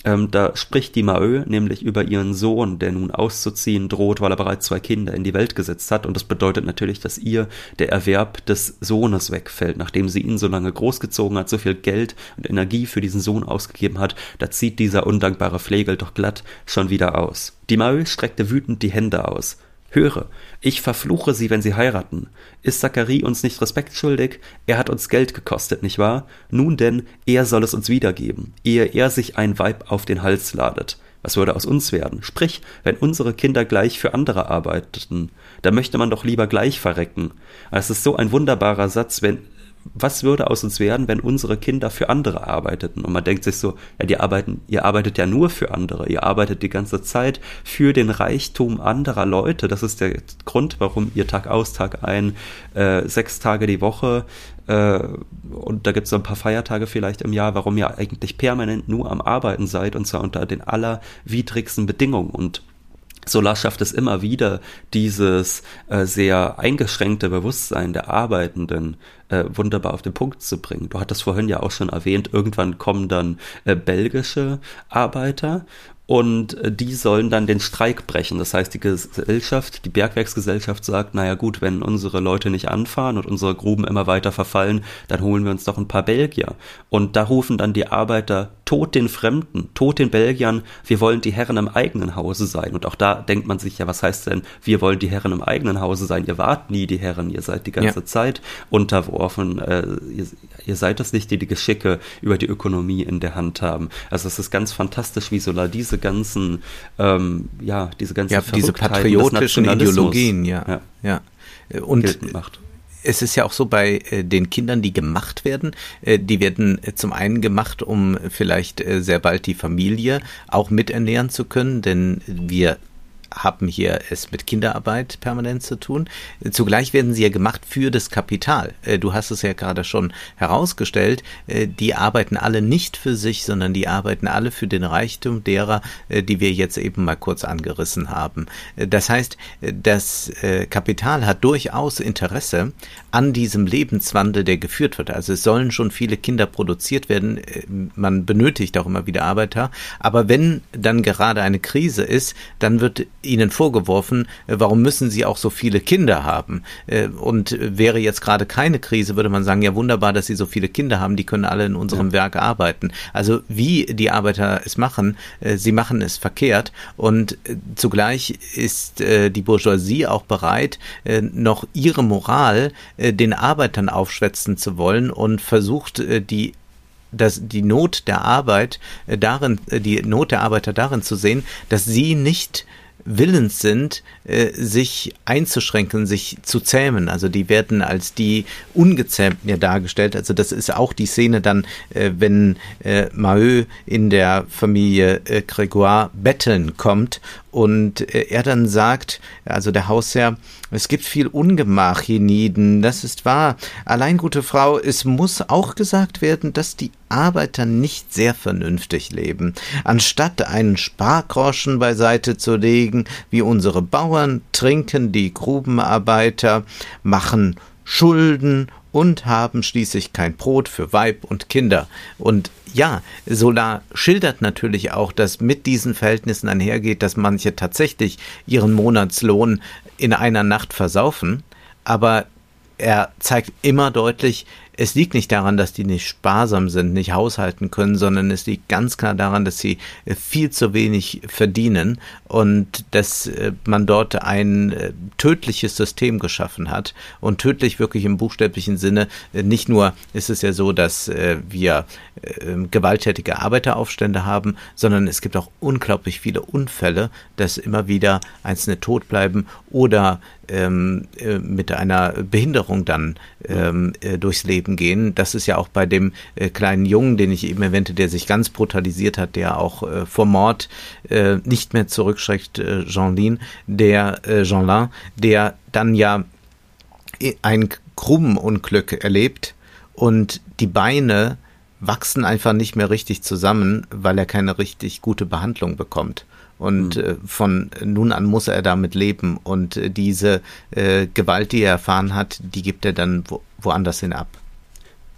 ähm, da spricht die Mahö nämlich über ihren Sohn, der nun auszuziehen droht, weil er bereits zwei Kinder in die Welt gesetzt hat. Und das bedeutet natürlich, dass ihr der Erwerb des Sohnes wegfällt. Nachdem sie ihn so lange großgezogen hat, so viel Geld und Energie für diesen Sohn ausgegeben hat, da zieht dieser undankbare Flegel doch glatt schon wieder aus. Die Mahö streckte wütend die Hände aus. Höre, ich verfluche sie, wenn sie heiraten. Ist Zachary uns nicht Respekt schuldig? Er hat uns Geld gekostet, nicht wahr? Nun denn, er soll es uns wiedergeben, ehe er sich ein Weib auf den Hals ladet. Was würde aus uns werden? Sprich, wenn unsere Kinder gleich für andere arbeiteten, da möchte man doch lieber gleich verrecken. Es ist so ein wunderbarer Satz, wenn was würde aus uns werden, wenn unsere Kinder für andere arbeiteten? Und man denkt sich so, ja, die arbeiten, ihr arbeitet ja nur für andere, ihr arbeitet die ganze Zeit für den Reichtum anderer Leute. Das ist der Grund, warum ihr Tag aus, Tag ein, äh, sechs Tage die Woche äh, und da gibt es so ein paar Feiertage vielleicht im Jahr, warum ihr eigentlich permanent nur am Arbeiten seid und zwar unter den allerwidrigsten Bedingungen und Solar schafft es immer wieder, dieses äh, sehr eingeschränkte Bewusstsein der Arbeitenden äh, wunderbar auf den Punkt zu bringen. Du hattest vorhin ja auch schon erwähnt, irgendwann kommen dann äh, belgische Arbeiter und äh, die sollen dann den Streik brechen. Das heißt, die Gesellschaft, die Bergwerksgesellschaft sagt, naja gut, wenn unsere Leute nicht anfahren und unsere Gruben immer weiter verfallen, dann holen wir uns doch ein paar Belgier. Und da rufen dann die Arbeiter, tot den Fremden, tot den Belgiern, wir wollen die Herren im eigenen Hause sein. Und auch da denkt man sich, ja, was heißt denn, wir wollen die Herren im eigenen Hause sein? Ihr wart nie die Herren, ihr seid die ganze ja. Zeit unterworfen, äh, ihr, ihr seid es nicht, die die Geschicke über die Ökonomie in der Hand haben. Also es ist ganz fantastisch, wie Solar diese diese ganzen, ähm, ja, diese ganzen ja, diese patriotischen Ideologien, ja, ja, ja. Und es ist ja auch so bei äh, den Kindern, die gemacht werden, äh, die werden äh, zum einen gemacht, um vielleicht sehr bald die Familie auch miternähren zu können, denn wir haben hier es mit Kinderarbeit permanent zu tun. Zugleich werden sie ja gemacht für das Kapital. Äh, du hast es ja gerade schon herausgestellt. Äh, die arbeiten alle nicht für sich, sondern die arbeiten alle für den Reichtum derer, äh, die wir jetzt eben mal kurz angerissen haben. Das heißt, das Kapital hat durchaus Interesse an diesem Lebenswandel, der geführt wird. Also es sollen schon viele Kinder produziert werden. Man benötigt auch immer wieder Arbeiter. Aber wenn dann gerade eine Krise ist, dann wird ihnen vorgeworfen, äh, warum müssen sie auch so viele Kinder haben? Äh, und wäre jetzt gerade keine Krise, würde man sagen, ja wunderbar, dass sie so viele Kinder haben, die können alle in unserem ja. Werk arbeiten. Also wie die Arbeiter es machen, äh, sie machen es verkehrt und zugleich ist die Bourgeoisie auch bereit, noch ihre Moral den Arbeitern aufschwätzen zu wollen und versucht die dass die Not der Arbeit darin, die Not der Arbeiter darin zu sehen, dass sie nicht willens sind, äh, sich einzuschränken, sich zu zähmen. Also die werden als die Ungezähmten ja dargestellt. Also das ist auch die Szene dann, äh, wenn äh, Maheu in der Familie äh, Grégoire betteln kommt und äh, er dann sagt, also der Hausherr, es gibt viel Ungemach hier nieden, das ist wahr. Allein, gute Frau, es muss auch gesagt werden, dass die Arbeiter nicht sehr vernünftig leben. Anstatt einen Spargroschen beiseite zu legen, wie unsere Bauern, trinken die Grubenarbeiter, machen Schulden und haben schließlich kein Brot für Weib und Kinder. Und ja, Solar schildert natürlich auch, dass mit diesen Verhältnissen einhergeht, dass manche tatsächlich ihren Monatslohn in einer Nacht versaufen, aber er zeigt immer deutlich, es liegt nicht daran, dass die nicht sparsam sind, nicht haushalten können, sondern es liegt ganz klar daran, dass sie äh, viel zu wenig verdienen und dass äh, man dort ein äh, tödliches System geschaffen hat. Und tödlich wirklich im buchstäblichen Sinne. Nicht nur ist es ja so, dass wir ähm, gewalttätige Arbeiteraufstände haben, sondern es gibt auch unglaublich viele Unfälle, dass immer wieder Einzelne tot bleiben oder ähm, mit einer Behinderung dann ähm, durchs Leben Leben gehen. Das ist ja auch bei dem äh, kleinen Jungen, den ich eben erwähnte, der sich ganz brutalisiert hat, der auch äh, vor Mord äh, nicht mehr zurückschreckt, äh, Jean-Lin, der äh, Jean-Lin, der dann ja ein Krummenunglück erlebt und die Beine wachsen einfach nicht mehr richtig zusammen, weil er keine richtig gute Behandlung bekommt. Und mhm. von nun an muss er damit leben. Und äh, diese äh, Gewalt, die er erfahren hat, die gibt er dann wo, woanders hin ab.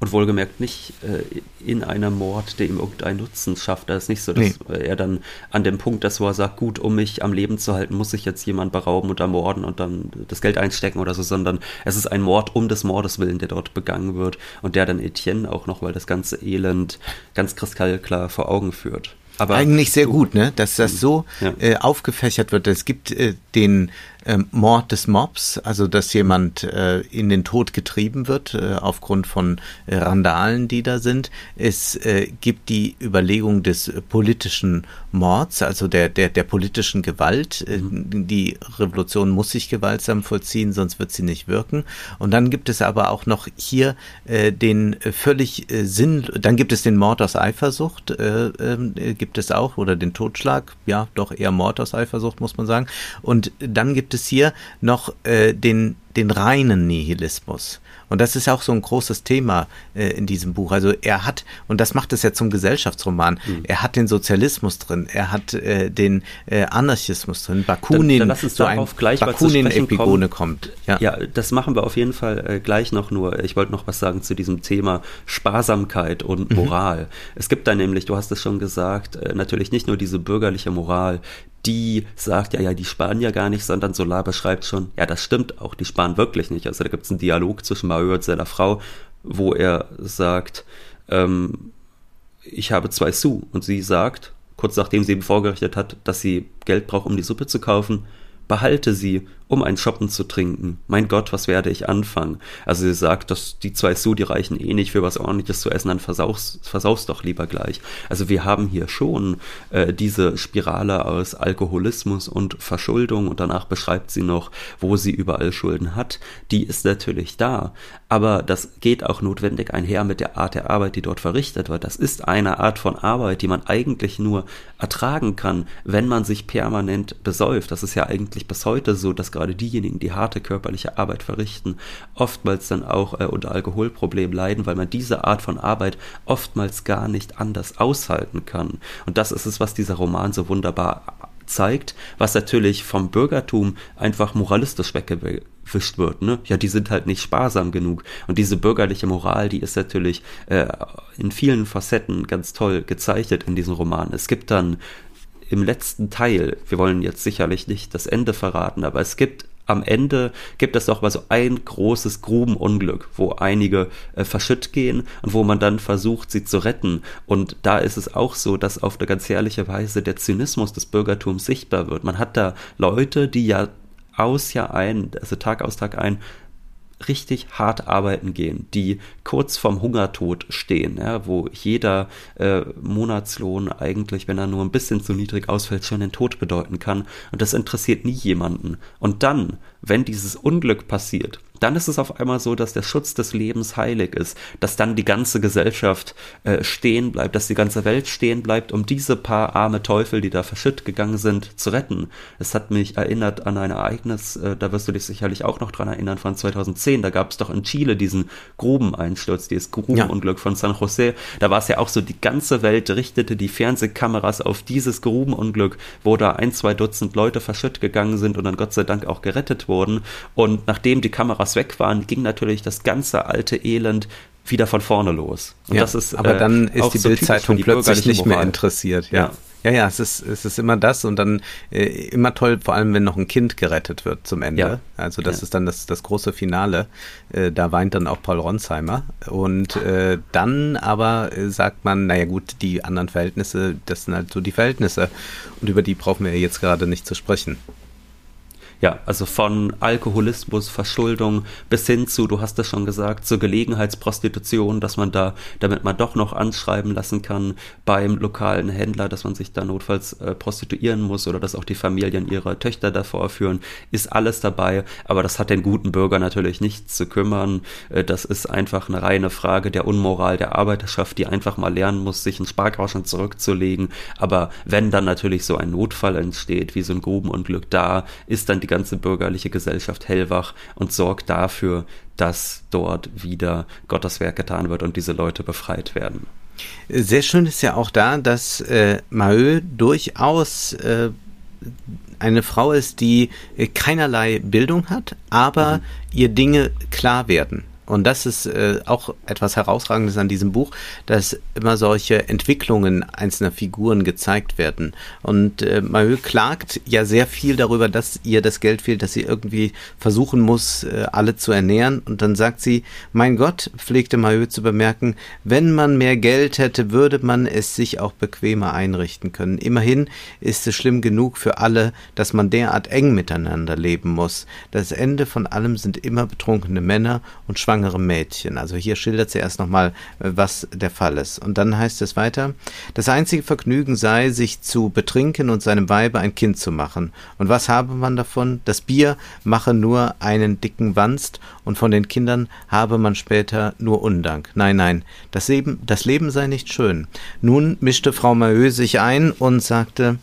Und wohlgemerkt nicht äh, in einem Mord, der ihm irgendeinen Nutzen schafft. Da ist nicht so, dass nee. er dann an dem Punkt ist, wo er sagt, gut, um mich am Leben zu halten, muss ich jetzt jemand berauben und ermorden und dann das Geld einstecken oder so, sondern es ist ein Mord um des Mordes willen, der dort begangen wird und der dann Etienne auch noch, weil das ganze Elend ganz kristallklar vor Augen führt. Aber Eigentlich sehr gut, ne? dass das so ja. äh, aufgefächert wird. Es gibt äh, den ähm, Mord des Mobs, also dass jemand äh, in den Tod getrieben wird äh, aufgrund von Randalen, die da sind. Es äh, gibt die Überlegung des politischen Mords, also der, der, der politischen Gewalt. Äh, mhm. Die Revolution muss sich gewaltsam vollziehen, sonst wird sie nicht wirken. Und dann gibt es aber auch noch hier äh, den völlig äh, Sinn, dann gibt es den Mord aus Eifersucht, äh, äh, gibt es auch, oder den Totschlag, ja, doch eher Mord aus Eifersucht, muss man sagen. Und dann gibt es hier noch äh, den, den reinen Nihilismus. Und das ist auch so ein großes Thema äh, in diesem Buch. Also er hat, und das macht es ja zum Gesellschaftsroman, mhm. er hat den Sozialismus drin, er hat äh, den äh, Anarchismus drin, Bakunin, dann, dann so ein gleich Bakunin-Epigone kommt. Ja. ja, das machen wir auf jeden Fall äh, gleich noch nur. Ich wollte noch was sagen zu diesem Thema Sparsamkeit und mhm. Moral. Mhm. Es gibt da nämlich, du hast es schon gesagt, äh, natürlich nicht nur diese bürgerliche Moral, die sagt, ja, ja, die sparen ja gar nicht, sondern Solar beschreibt schon, ja, das stimmt auch, die sparen wirklich nicht. Also da gibt es einen Dialog zwischen Mario und seiner Frau, wo er sagt, ähm, ich habe zwei Sous und sie sagt, kurz nachdem sie ihm vorgerichtet hat, dass sie Geld braucht, um die Suppe zu kaufen, behalte sie um ein Shoppen zu trinken. Mein Gott, was werde ich anfangen? Also sie sagt, dass die zwei Su, die reichen eh nicht für was ordentliches zu essen, dann versaust, versaust doch lieber gleich. Also wir haben hier schon äh, diese Spirale aus Alkoholismus und Verschuldung und danach beschreibt sie noch, wo sie überall Schulden hat. Die ist natürlich da, aber das geht auch notwendig einher mit der Art der Arbeit, die dort verrichtet wird. Das ist eine Art von Arbeit, die man eigentlich nur ertragen kann, wenn man sich permanent besäuft. Das ist ja eigentlich bis heute so, dass gerade diejenigen, die harte körperliche Arbeit verrichten, oftmals dann auch äh, unter Alkoholproblemen leiden, weil man diese Art von Arbeit oftmals gar nicht anders aushalten kann. Und das ist es, was dieser Roman so wunderbar zeigt, was natürlich vom Bürgertum einfach moralistisch weggewischt wird. Ne? Ja, die sind halt nicht sparsam genug. Und diese bürgerliche Moral, die ist natürlich äh, in vielen Facetten ganz toll gezeichnet in diesem Roman. Es gibt dann im letzten Teil, wir wollen jetzt sicherlich nicht das Ende verraten, aber es gibt am Ende gibt es doch mal so ein großes Grubenunglück, wo einige äh, verschütt gehen und wo man dann versucht, sie zu retten. Und da ist es auch so, dass auf eine ganz herrliche Weise der Zynismus des Bürgertums sichtbar wird. Man hat da Leute, die ja aus Jahr ein, also Tag aus Tag ein, richtig hart arbeiten gehen, die kurz vorm Hungertod stehen, ja, wo jeder äh, Monatslohn eigentlich, wenn er nur ein bisschen zu niedrig ausfällt, schon den Tod bedeuten kann. Und das interessiert nie jemanden. Und dann, wenn dieses Unglück passiert, dann ist es auf einmal so, dass der Schutz des Lebens heilig ist, dass dann die ganze Gesellschaft äh, stehen bleibt, dass die ganze Welt stehen bleibt, um diese paar arme Teufel, die da verschütt gegangen sind, zu retten. Es hat mich erinnert an ein Ereignis, äh, da wirst du dich sicherlich auch noch dran erinnern, von 2010. Da gab es doch in Chile diesen Grubeneinsturz, dieses Grubenunglück ja. von San Jose. Da war es ja auch so, die ganze Welt richtete die Fernsehkameras auf dieses Grubenunglück, wo da ein, zwei Dutzend Leute verschütt gegangen sind und dann Gott sei Dank auch gerettet wurden. Und nachdem die Kameras Kameras weg waren, ging natürlich das ganze alte Elend wieder von vorne los. Und ja, das ist, aber äh, dann ist die so Bildzeitung plötzlich nicht mehr interessiert. Ja. ja. Ja, ja, es ist, es ist immer das und dann äh, immer toll, vor allem wenn noch ein Kind gerettet wird zum Ende. Ja. Also das ja. ist dann das, das große Finale. Äh, da weint dann auch Paul Ronsheimer. Und äh, dann aber äh, sagt man, naja gut, die anderen Verhältnisse, das sind halt so die Verhältnisse. Und über die brauchen wir jetzt gerade nicht zu sprechen ja, also von Alkoholismus, Verschuldung bis hin zu, du hast es schon gesagt, zur Gelegenheitsprostitution, dass man da, damit man doch noch anschreiben lassen kann beim lokalen Händler, dass man sich da notfalls äh, prostituieren muss oder dass auch die Familien ihre Töchter davor führen, ist alles dabei. Aber das hat den guten Bürger natürlich nichts zu kümmern. Äh, das ist einfach eine reine Frage der Unmoral der Arbeiterschaft, die einfach mal lernen muss, sich einen Spargrauschen zurückzulegen. Aber wenn dann natürlich so ein Notfall entsteht, wie so ein Grubenunglück, da ist dann die ganze bürgerliche Gesellschaft hellwach und sorgt dafür, dass dort wieder Gottes Werk getan wird und diese Leute befreit werden. Sehr schön ist ja auch da, dass äh, Mahö durchaus äh, eine Frau ist, die äh, keinerlei Bildung hat, aber mhm. ihr Dinge klar werden. Und das ist äh, auch etwas Herausragendes an diesem Buch, dass immer solche Entwicklungen einzelner Figuren gezeigt werden. Und äh, Mahö klagt ja sehr viel darüber, dass ihr das Geld fehlt, dass sie irgendwie versuchen muss, äh, alle zu ernähren. Und dann sagt sie, mein Gott, pflegte Mahö zu bemerken, wenn man mehr Geld hätte, würde man es sich auch bequemer einrichten können. Immerhin ist es schlimm genug für alle, dass man derart eng miteinander leben muss. Das Ende von allem sind immer betrunkene Männer und schwangere schwangere Mädchen. Also hier schildert sie erst nochmal, äh, was der Fall ist. Und dann heißt es weiter, das einzige Vergnügen sei, sich zu betrinken und seinem Weibe ein Kind zu machen. Und was habe man davon? Das Bier mache nur einen dicken Wanst und von den Kindern habe man später nur Undank. Nein, nein, das Leben, das Leben sei nicht schön. Nun mischte Frau Mahö sich ein und sagte,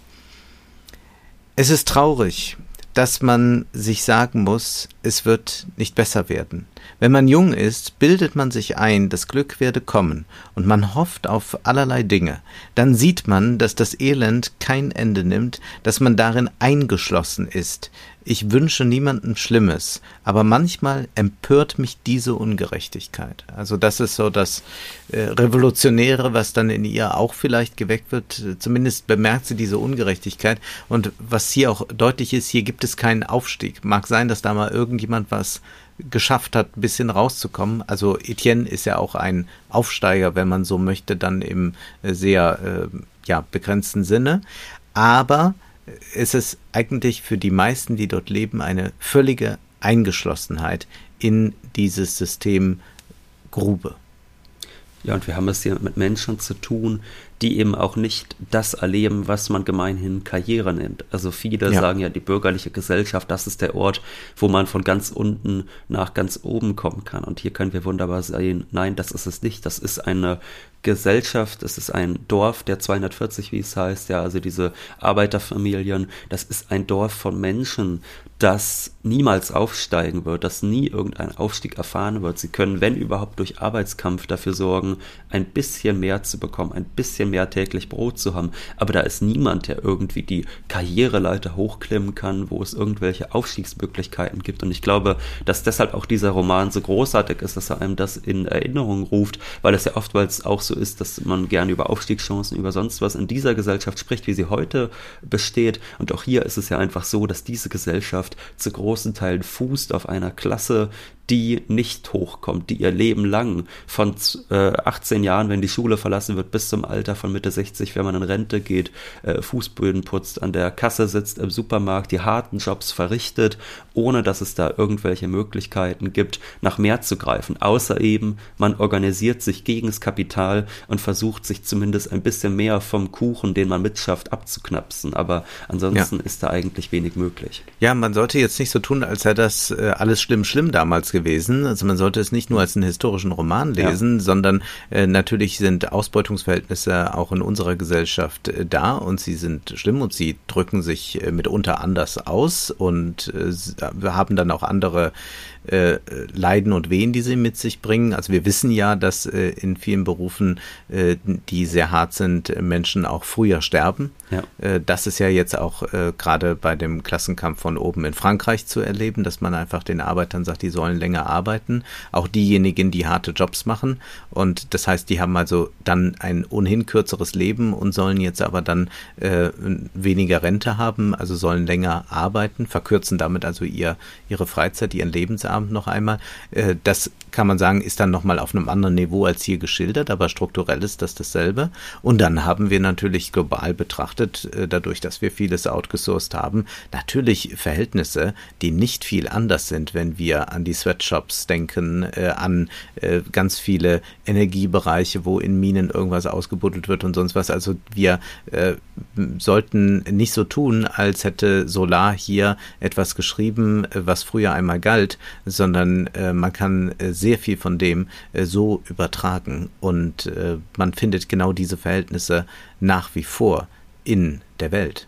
es ist traurig, dass man sich sagen muss, es wird nicht besser werden. Wenn man jung ist, bildet man sich ein, das Glück werde kommen, und man hofft auf allerlei Dinge. Dann sieht man, dass das Elend kein Ende nimmt, dass man darin eingeschlossen ist. Ich wünsche niemandem Schlimmes, aber manchmal empört mich diese Ungerechtigkeit. Also das ist so das äh, Revolutionäre, was dann in ihr auch vielleicht geweckt wird. Zumindest bemerkt sie diese Ungerechtigkeit. Und was hier auch deutlich ist, hier gibt es keinen Aufstieg. Mag sein, dass da mal irgendjemand was geschafft hat, ein bisschen rauszukommen. Also Etienne ist ja auch ein Aufsteiger, wenn man so möchte, dann im äh, sehr äh, ja, begrenzten Sinne. Aber ist es eigentlich für die meisten, die dort leben, eine völlige Eingeschlossenheit in dieses System Grube. Ja, und wir haben es hier mit Menschen zu tun, die eben auch nicht das erleben, was man gemeinhin Karriere nennt. Also viele ja. sagen ja, die bürgerliche Gesellschaft, das ist der Ort, wo man von ganz unten nach ganz oben kommen kann. Und hier können wir wunderbar sehen, nein, das ist es nicht. Das ist eine Gesellschaft, es ist ein Dorf der 240, wie es heißt, ja, also diese Arbeiterfamilien, das ist ein Dorf von Menschen, das niemals aufsteigen wird, das nie irgendeinen Aufstieg erfahren wird. Sie können, wenn überhaupt, durch Arbeitskampf dafür sorgen, ein bisschen mehr zu bekommen, ein bisschen mehr täglich Brot zu haben. Aber da ist niemand, der irgendwie die Karriereleiter hochklimmen kann, wo es irgendwelche Aufstiegsmöglichkeiten gibt. Und ich glaube, dass deshalb auch dieser Roman so großartig ist, dass er einem das in Erinnerung ruft, weil es ja oftmals auch so ist, dass man gerne über Aufstiegschancen, über sonst was in dieser Gesellschaft spricht, wie sie heute besteht. Und auch hier ist es ja einfach so, dass diese Gesellschaft zu großen Teilen fußt auf einer Klasse, die nicht hochkommt, die ihr Leben lang von äh, 18 Jahren, wenn die Schule verlassen wird, bis zum Alter von Mitte 60, wenn man in Rente geht, äh, Fußböden putzt, an der Kasse sitzt im Supermarkt, die harten Jobs verrichtet, ohne dass es da irgendwelche Möglichkeiten gibt, nach mehr zu greifen. Außer eben, man organisiert sich gegen das Kapital und versucht sich zumindest ein bisschen mehr vom Kuchen, den man mitschafft, abzuknapsen. Aber ansonsten ja. ist da eigentlich wenig möglich. Ja, man sollte jetzt nicht so tun, als sei das äh, alles schlimm, schlimm damals gewesen. Also man sollte es nicht nur als einen historischen Roman lesen, ja. sondern äh, natürlich sind Ausbeutungsverhältnisse auch in unserer Gesellschaft äh, da und sie sind schlimm und sie drücken sich äh, mitunter anders aus und äh, haben dann auch andere äh, Leiden und Wehen, die sie mit sich bringen. Also wir wissen ja, dass äh, in vielen Berufen, äh, die sehr hart sind, Menschen auch früher sterben. Ja. Äh, das ist ja jetzt auch äh, gerade bei dem Klassenkampf von oben in Frankreich zu erleben, dass man einfach den Arbeitern sagt, die sollen länger arbeiten. Auch diejenigen, die harte Jobs machen. Und das heißt, die haben also dann ein ohnehin kürzeres Leben und sollen jetzt aber dann äh, weniger Rente haben, also sollen länger arbeiten, verkürzen damit also ihr, ihre Freizeit, ihren Lebensabend Abend noch einmal. Äh, das kann man sagen, ist dann nochmal auf einem anderen Niveau als hier geschildert, aber strukturell ist das dasselbe. Und dann haben wir natürlich global betrachtet, äh, dadurch, dass wir vieles outgesourced haben, natürlich Verhältnisse, die nicht viel anders sind, wenn wir an die Sweatshops denken, äh, an ganz viele Energiebereiche, wo in Minen irgendwas ausgebuddelt wird und sonst was. Also wir sollten nicht so tun, als hätte Solar hier etwas geschrieben, was früher einmal galt, sondern äh, man kann äh, sehr viel von dem äh, so übertragen und äh, man findet genau diese Verhältnisse nach wie vor in der Welt.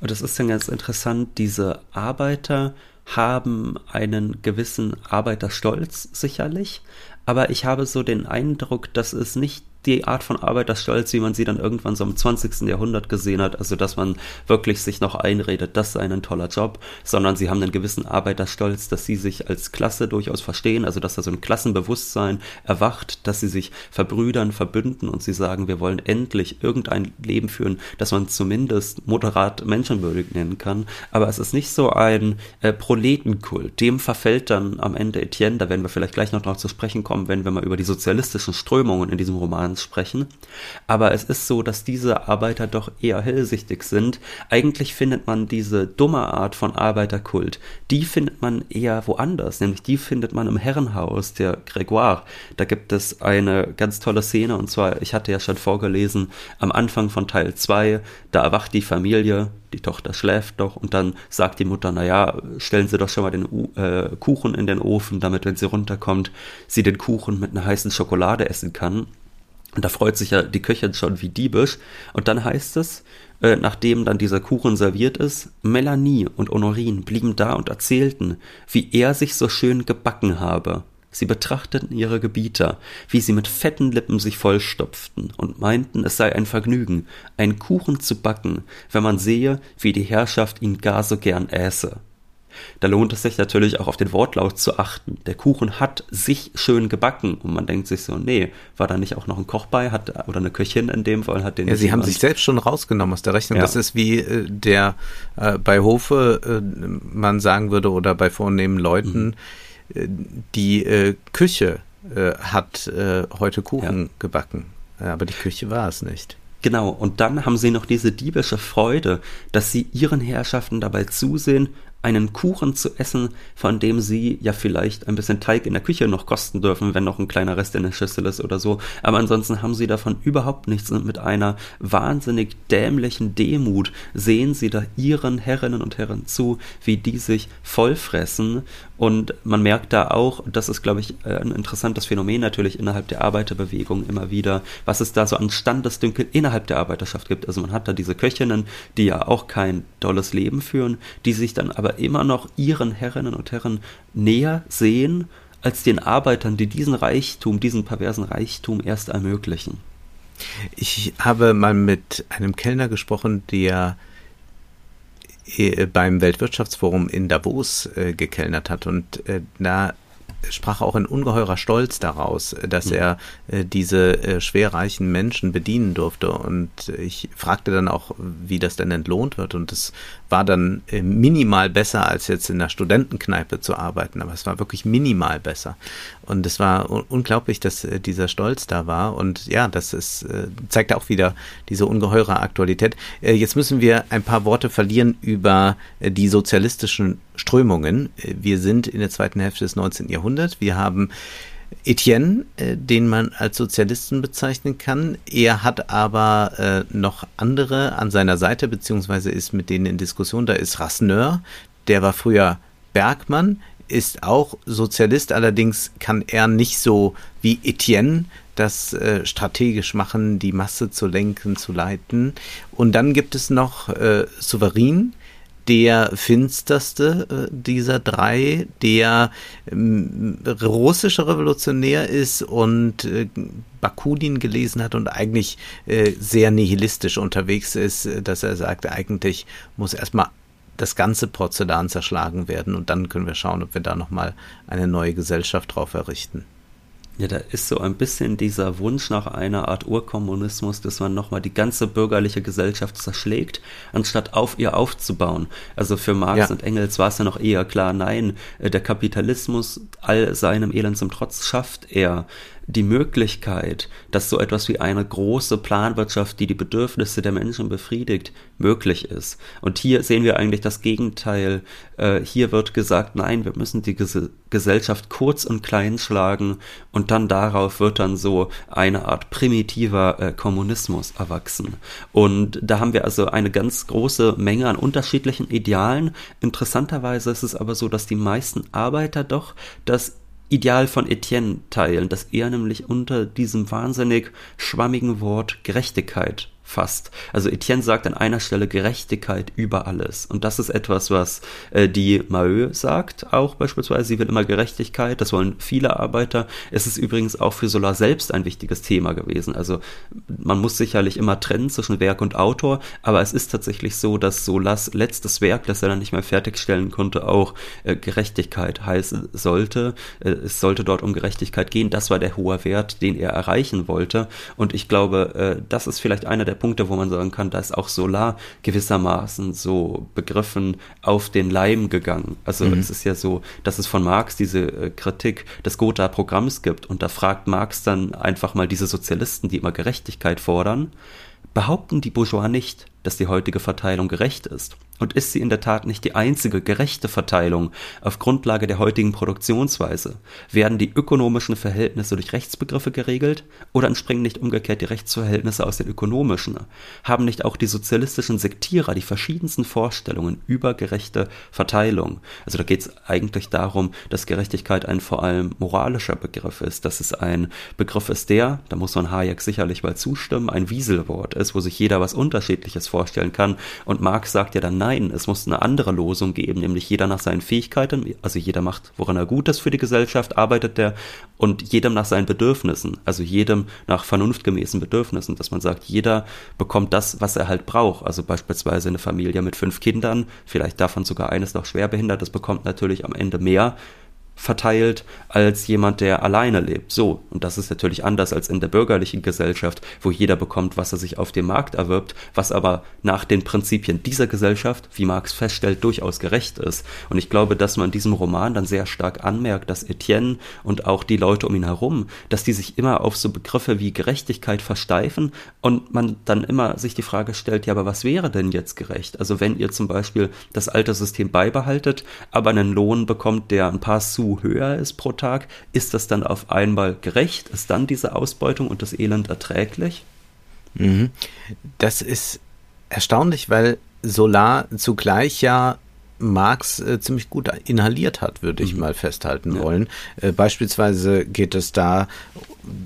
Und das ist dann ganz interessant, diese Arbeiter haben einen gewissen Arbeiterstolz sicherlich, aber ich habe so den Eindruck, dass es nicht die Art von Arbeiterstolz, wie man sie dann irgendwann so im 20. Jahrhundert gesehen hat, also dass man wirklich sich noch einredet, das sei ein toller Job, sondern sie haben einen gewissen Arbeiterstolz, dass sie sich als Klasse durchaus verstehen, also dass da so ein Klassenbewusstsein erwacht, dass sie sich verbrüdern, verbünden und sie sagen, wir wollen endlich irgendein Leben führen, das man zumindest moderat menschenwürdig nennen kann, aber es ist nicht so ein äh, Proletenkult, dem verfällt dann am Ende Etienne, da werden wir vielleicht gleich noch drauf zu sprechen kommen, wenn wir mal über die sozialistischen Strömungen in diesem Roman Romans sprechen. Aber es ist so, dass diese Arbeiter doch eher hellsichtig sind. Eigentlich findet man diese dumme Art von Arbeiterkult, die findet man eher woanders, nämlich die findet man im Herrenhaus der Grégoire. Da gibt es eine ganz tolle Szene und zwar, ich hatte ja schon vorgelesen, am Anfang von Teil 2, da erwacht die Familie, die Tochter schläft doch und dann sagt die Mutter, naja, stellen Sie doch schon mal den äh, Kuchen in den Ofen, damit, wenn sie runterkommt, sie den Kuchen mit einer heißen Schokolade essen kann. Und da freut sich ja die Köchin schon wie diebisch. Und dann heißt es, äh, nachdem dann dieser Kuchen serviert ist, Melanie und Honorine blieben da und erzählten, wie er sich so schön gebacken habe. Sie betrachteten ihre Gebieter, wie sie mit fetten Lippen sich vollstopften und meinten, es sei ein Vergnügen, einen Kuchen zu backen, wenn man sehe, wie die Herrschaft ihn gar so gern äße. Da lohnt es sich natürlich auch auf den Wortlaut zu achten. Der Kuchen hat sich schön gebacken und man denkt sich so, nee, war da nicht auch noch ein Koch bei, hat oder eine Köchin in dem Fall hat den. Ja, sie haben sich selbst schon rausgenommen aus der Rechnung. Ja. Das ist wie äh, der äh, bei Hofe äh, man sagen würde oder bei vornehmen Leuten, mhm. Äh, die äh, Küche hat heute Kuchen ja. gebacken, aber die Küche war es nicht. Genau, und dann haben sie noch diese diebische Freude, dass sie ihren Herrschaften dabei zusehen, einen Kuchen zu essen, von dem sie ja vielleicht ein bisschen Teig in der Küche noch kosten dürfen, wenn noch ein kleiner Rest in der Schüssel ist oder so. Aber ansonsten haben sie davon überhaupt nichts und mit einer wahnsinnig dämlichen Demut sehen sie da ihren Herrinnen und Herren zu, wie die sich vollfressen. Und man merkt da auch, das ist, glaube ich, ein interessantes Phänomen natürlich innerhalb der Arbeiterbewegung immer wieder, was es da so an Standesdünkel innerhalb der Arbeiterschaft gibt. Also man hat da diese Köchinnen, die ja auch kein tolles Leben führen, die sich dann aber immer noch ihren Herrinnen und Herren näher sehen als den Arbeitern, die diesen Reichtum, diesen perversen Reichtum erst ermöglichen. Ich habe mal mit einem Kellner gesprochen, der äh, beim Weltwirtschaftsforum in Davos äh, gekellnert hat und äh, da sprach auch ein ungeheurer Stolz daraus, dass mhm. er äh, diese äh, schwerreichen Menschen bedienen durfte. Und ich fragte dann auch, wie das denn entlohnt wird. Und es war dann äh, minimal besser, als jetzt in der Studentenkneipe zu arbeiten. Aber es war wirklich minimal besser. Und es war unglaublich, dass äh, dieser Stolz da war. Und ja, das ist, äh, zeigt auch wieder diese ungeheure Aktualität. Jetzt müssen wir ein paar Worte verlieren über die sozialistischen Strömungen. Wir sind in der zweiten Hälfte des 19. Jahrhunderts. Wir haben Etienne, äh, den man als Sozialisten bezeichnen kann. Er hat aber äh, noch andere an seiner Seite, beziehungsweise ist mit denen in Diskussion. Da ist Rasseneur, der war früher Bergmann, ist auch Sozialist, allerdings kann er nicht so wie Etienne das äh, strategisch machen, die Masse zu lenken, zu leiten. Und dann gibt es noch äh, Souverän, der finsterste äh, dieser drei, der ähm, russischer Revolutionär ist und äh, Bakunin gelesen hat und eigentlich äh, sehr nihilistisch unterwegs ist, dass er sagt, eigentlich muss erstmal das ganze Porzellan zerschlagen werden und dann können wir schauen, ob wir da nochmal eine neue Gesellschaft drauf errichten. Ja, da ist so ein bisschen dieser Wunsch nach einer Art Urkommunismus, dass man nochmal die ganze bürgerliche Gesellschaft zerschlägt, anstatt auf ihr aufzubauen. Also für Marx ja. und Engels war es ja noch eher klar, nein, äh, der Kapitalismus all seinem Elend zum Trotz schafft er die Möglichkeit, dass so etwas wie eine große Planwirtschaft, die die Bedürfnisse der Menschen befriedigt, möglich ist. Und hier sehen wir eigentlich das Gegenteil. Äh, hier wird gesagt, nein, wir müssen die Ges Gesellschaft kurz und klein schlagen und dann darauf wird dann so eine Art primitiver äh, Kommunismus erwachsen. Und da haben wir also eine ganz große Menge an unterschiedlichen Idealen. Interessanterweise ist es aber so, dass die meisten Arbeiter doch das Ideal von Etienne teilen, dass er nämlich unter diesem wahnsinnig schwammigen Wort Gerechtigkeit fast. Also Etienne sagt an einer Stelle Gerechtigkeit über alles. Und das ist etwas, was äh, die Maheu sagt, auch beispielsweise. Sie will immer Gerechtigkeit, das wollen viele Arbeiter. Es ist übrigens auch für Solar selbst ein wichtiges Thema gewesen. Also man muss sicherlich immer trennen zwischen Werk und Autor, aber es ist tatsächlich so, dass Solas letztes Werk, das er dann nicht mehr fertigstellen konnte, auch äh, Gerechtigkeit heißen sollte. Äh, es sollte dort um Gerechtigkeit gehen. Das war der hohe Wert, den er erreichen wollte. Und ich glaube, äh, das ist vielleicht einer der Punkte, wo man sagen kann, da ist auch Solar gewissermaßen so begriffen auf den Leim gegangen. Also mhm. es ist ja so, dass es von Marx diese äh, Kritik des Gotha-Programms gibt und da fragt Marx dann einfach mal diese Sozialisten, die immer Gerechtigkeit fordern, behaupten die Bourgeois nicht, dass die heutige Verteilung gerecht ist. Und ist sie in der Tat nicht die einzige gerechte Verteilung auf Grundlage der heutigen Produktionsweise? Werden die ökonomischen Verhältnisse durch Rechtsbegriffe geregelt oder entspringen nicht umgekehrt die Rechtsverhältnisse aus den ökonomischen? Haben nicht auch die sozialistischen Sektierer die verschiedensten Vorstellungen über gerechte Verteilung? Also da geht es eigentlich darum, dass Gerechtigkeit ein vor allem moralischer Begriff ist, dass es ein Begriff ist, der, da muss man Hayek sicherlich mal zustimmen, ein Wieselwort ist, wo sich jeder was Unterschiedliches vorstellen kann. Und Marx sagt ja dann, nein, es muss eine andere Losung geben, nämlich jeder nach seinen Fähigkeiten, also jeder macht, woran er gut ist für die Gesellschaft, arbeitet der und jedem nach seinen Bedürfnissen, also jedem nach vernunftgemäßen Bedürfnissen, dass man sagt, jeder bekommt das, was er halt braucht. Also beispielsweise eine Familie mit fünf Kindern, vielleicht davon sogar eines noch schwerbehindert, das bekommt natürlich am Ende mehr verteilt als jemand, der alleine lebt. So, und das ist natürlich anders als in der bürgerlichen Gesellschaft, wo jeder bekommt, was er sich auf dem Markt erwirbt, was aber nach den Prinzipien dieser Gesellschaft, wie Marx feststellt, durchaus gerecht ist. Und ich glaube, dass man in diesem Roman dann sehr stark anmerkt, dass Etienne und auch die Leute um ihn herum, dass die sich immer auf so Begriffe wie Gerechtigkeit versteifen und man dann immer sich die Frage stellt, ja, aber was wäre denn jetzt gerecht? Also wenn ihr zum Beispiel das alte System beibehaltet, aber einen Lohn bekommt, der ein paar Sous höher ist pro Tag, ist das dann auf einmal gerecht? Ist dann diese Ausbeutung und das Elend erträglich? Mhm. Das ist erstaunlich, weil Solar zugleich ja Marx äh, ziemlich gut inhaliert hat, würde ich mhm. mal festhalten ja. wollen. Äh, beispielsweise geht es da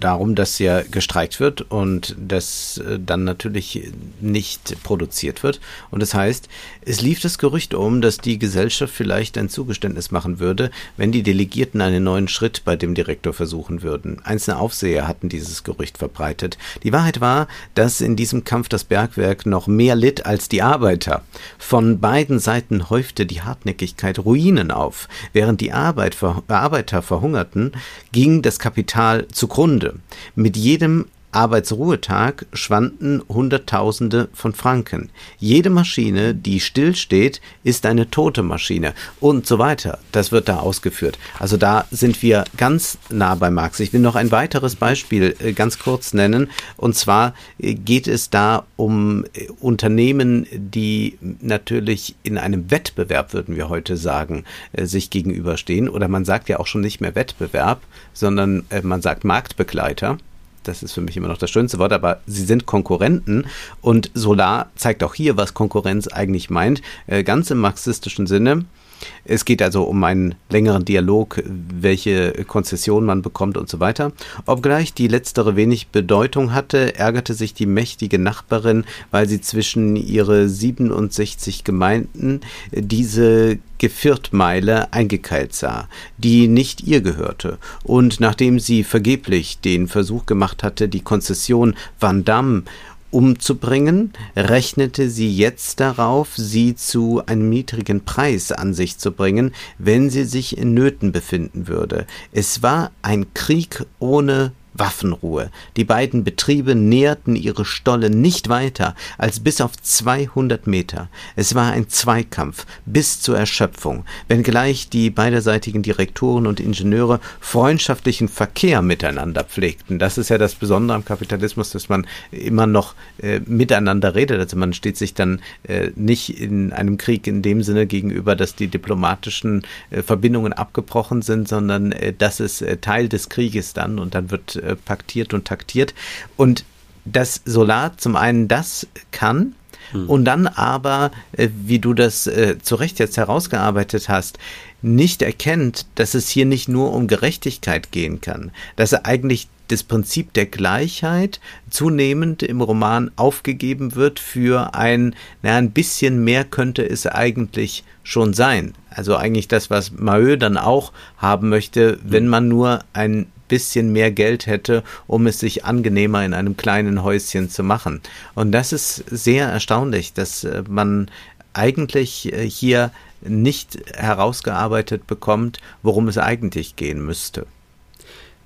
darum, dass ja gestreikt wird und das äh, dann natürlich nicht produziert wird. Und das heißt, es lief das Gerücht um, dass die Gesellschaft vielleicht ein Zugeständnis machen würde, wenn die Delegierten einen neuen Schritt bei dem Direktor versuchen würden. Einzelne Aufseher hatten dieses Gerücht verbreitet. Die Wahrheit war, dass in diesem Kampf das Bergwerk noch mehr litt als die Arbeiter. Von beiden Seiten häufte die Hartnäckigkeit Ruinen auf. Während die Arbeit, Arbeiter verhungerten, ging das Kapital zugrunde. Mit jedem Arbeitsruhetag schwanden Hunderttausende von Franken. Jede Maschine, die stillsteht, ist eine tote Maschine und so weiter. Das wird da ausgeführt. Also da sind wir ganz nah bei Marx. Ich will noch ein weiteres Beispiel äh, ganz kurz nennen. Und zwar äh, geht es da um äh, Unternehmen, die natürlich in einem Wettbewerb, würden wir heute sagen, sich gegenüberstehen. Oder man sagt ja auch schon nicht mehr Wettbewerb, sondern man sagt Marktbegleiter das ist für mich immer noch das schönste Wort, aber sie sind Konkurrenten und Solar zeigt auch hier, was Konkurrenz eigentlich meint, äh, ganz im marxistischen Sinne. Es geht also um einen längeren Dialog, welche Konzession man bekommt und so weiter. Obgleich die letztere wenig Bedeutung hatte, ärgerte sich die mächtige Nachbarin, weil sie zwischen ihre 67 Gemeinden diese Geviertmeile eingekeilt sah, die nicht ihr gehörte, und nachdem sie vergeblich den Versuch gemacht hatte, die Konzession Van Damme umzubringen, rechnete sie jetzt darauf, sie zu einem niedrigen Preis an sich zu bringen, wenn sie sich in Nöten befinden würde. Es war ein Krieg ohne Waffenruhe. Die beiden Betriebe näherten ihre Stolle nicht weiter als bis auf 200 Meter. Es war ein Zweikampf bis zur Erschöpfung, wenngleich die beiderseitigen Direktoren und Ingenieure freundschaftlichen Verkehr miteinander pflegten. Das ist ja das Besondere am Kapitalismus, dass man immer noch äh, miteinander redet. Also man steht sich dann äh, nicht in einem Krieg in dem Sinne gegenüber, dass die diplomatischen äh, Verbindungen abgebrochen sind, sondern äh, das ist äh, Teil des Krieges dann und dann wird äh, paktiert und taktiert. Und das Solar zum einen das kann, hm. und dann aber, äh, wie du das äh, zu Recht jetzt herausgearbeitet hast, nicht erkennt, dass es hier nicht nur um Gerechtigkeit gehen kann, dass er eigentlich das Prinzip der Gleichheit zunehmend im Roman aufgegeben wird für ein, na, ein bisschen mehr könnte es eigentlich schon sein. Also eigentlich das, was Maheu dann auch haben möchte, wenn man nur ein bisschen mehr Geld hätte, um es sich angenehmer in einem kleinen Häuschen zu machen. Und das ist sehr erstaunlich, dass äh, man eigentlich äh, hier nicht herausgearbeitet bekommt, worum es eigentlich gehen müsste.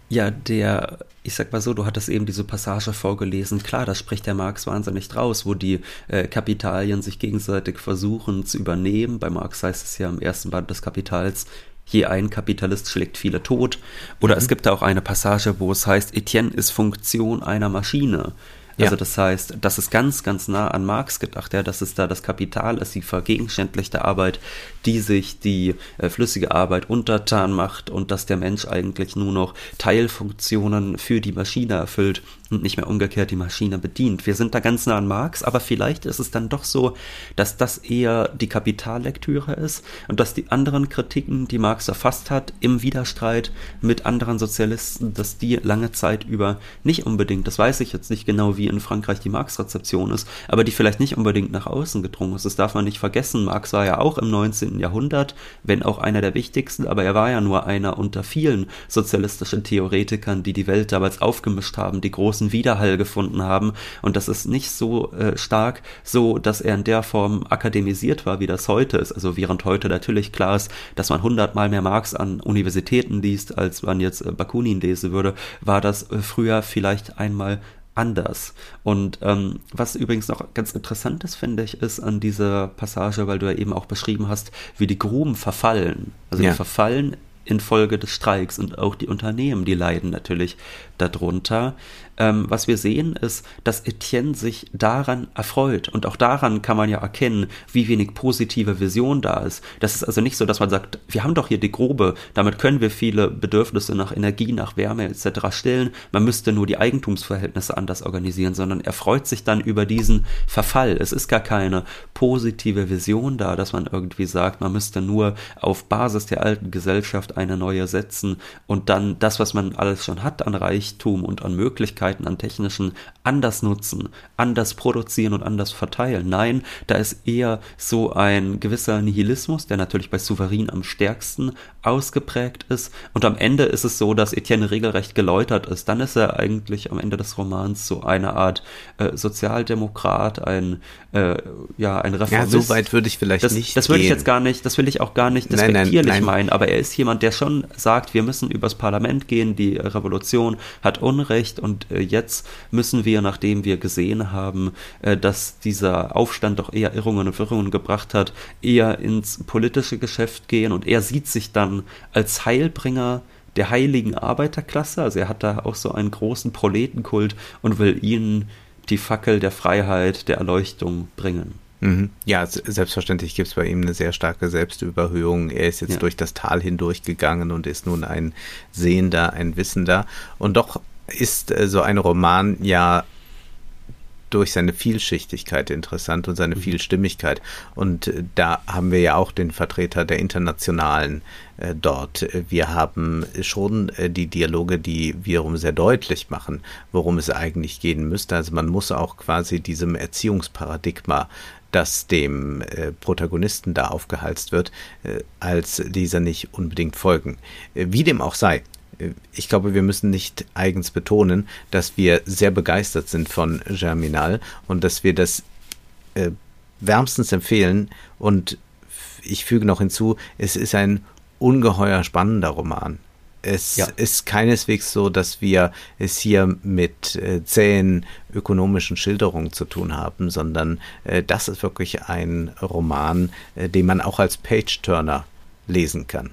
Ja, der, ich sag mal so, du hattest eben diese Passage vorgelesen. Klar, das spricht der Marx wahnsinnig draus, wo die äh, Kapitalien sich gegenseitig versuchen zu übernehmen. Bei Marx heißt es ja im ersten Band des Kapitals, je ein Kapitalist schlägt viele tot. Oder mhm. es gibt da auch eine Passage, wo es heißt, Etienne ist Funktion einer Maschine. Also ja. das heißt, das ist ganz, ganz nah an Marx gedacht, ja, dass es da das Kapital ist, die vergegenständlichte Arbeit, die sich die äh, flüssige Arbeit untertan macht und dass der Mensch eigentlich nur noch Teilfunktionen für die Maschine erfüllt und nicht mehr umgekehrt die Maschine bedient. Wir sind da ganz nah an Marx, aber vielleicht ist es dann doch so, dass das eher die Kapitallektüre ist und dass die anderen Kritiken, die Marx erfasst hat, im Widerstreit mit anderen Sozialisten, dass die lange Zeit über nicht unbedingt, das weiß ich jetzt nicht genau, wie in Frankreich die Marx-Rezeption ist, aber die vielleicht nicht unbedingt nach außen gedrungen ist. Das darf man nicht vergessen. Marx war ja auch im 19. Jahrhundert, wenn auch einer der wichtigsten, aber er war ja nur einer unter vielen sozialistischen Theoretikern, die die Welt damals aufgemischt haben, die großen Widerhall gefunden haben. Und das ist nicht so äh, stark so, dass er in der Form akademisiert war, wie das heute ist. Also während heute natürlich klar ist, dass man hundertmal mehr Marx an Universitäten liest, als man jetzt äh, Bakunin lesen würde, war das äh, früher vielleicht einmal anders. Und ähm, was übrigens noch ganz interessant ist, finde ich, ist an dieser Passage, weil du ja eben auch beschrieben hast, wie die Gruben verfallen. Also ja. die verfallen infolge des Streiks und auch die Unternehmen, die leiden natürlich darunter ähm, was wir sehen, ist, dass Etienne sich daran erfreut. Und auch daran kann man ja erkennen, wie wenig positive Vision da ist. Das ist also nicht so, dass man sagt, wir haben doch hier die Grube, damit können wir viele Bedürfnisse nach Energie, nach Wärme etc. stillen. Man müsste nur die Eigentumsverhältnisse anders organisieren, sondern er freut sich dann über diesen Verfall. Es ist gar keine positive Vision da, dass man irgendwie sagt, man müsste nur auf Basis der alten Gesellschaft eine neue setzen und dann das, was man alles schon hat an Reichtum und an Möglichkeiten, Möglichkeiten an technischen anders nutzen, anders produzieren und anders verteilen. Nein, da ist eher so ein gewisser Nihilismus, der natürlich bei Souverän am stärksten ausgeprägt ist. Und am Ende ist es so, dass Etienne regelrecht geläutert ist. Dann ist er eigentlich am Ende des Romans so eine Art äh, Sozialdemokrat, ein äh, ja ein Reformist. Ja, so weit würde ich vielleicht das, nicht. Das würde ich jetzt gar nicht. Das will ich auch gar nicht despektierlich meinen. Aber er ist jemand, der schon sagt, wir müssen übers Parlament gehen. Die Revolution hat Unrecht und äh, jetzt müssen wir, nachdem wir gesehen haben, äh, dass dieser Aufstand doch eher Irrungen und Wirrungen gebracht hat, eher ins politische Geschäft gehen und er sieht sich dann als Heilbringer der heiligen Arbeiterklasse, also er hat da auch so einen großen Proletenkult und will ihnen die Fackel der Freiheit, der Erleuchtung bringen. Mhm. Ja, selbstverständlich gibt es bei ihm eine sehr starke Selbstüberhöhung. Er ist jetzt ja. durch das Tal hindurchgegangen und ist nun ein Sehender, ein Wissender. Und doch ist äh, so ein Roman ja durch seine Vielschichtigkeit interessant und seine mhm. Vielstimmigkeit. Und äh, da haben wir ja auch den Vertreter der Internationalen äh, dort. Wir haben schon äh, die Dialoge, die wiederum sehr deutlich machen, worum es eigentlich gehen müsste. Also man muss auch quasi diesem Erziehungsparadigma das dem äh, Protagonisten da aufgehalst wird, äh, als dieser nicht unbedingt folgen. Wie dem auch sei, ich glaube, wir müssen nicht eigens betonen, dass wir sehr begeistert sind von Germinal und dass wir das äh, wärmstens empfehlen. Und ich füge noch hinzu, es ist ein ungeheuer spannender Roman. Es ja. ist keineswegs so, dass wir es hier mit äh, zähen ökonomischen Schilderungen zu tun haben, sondern äh, das ist wirklich ein Roman, äh, den man auch als Page-Turner lesen kann.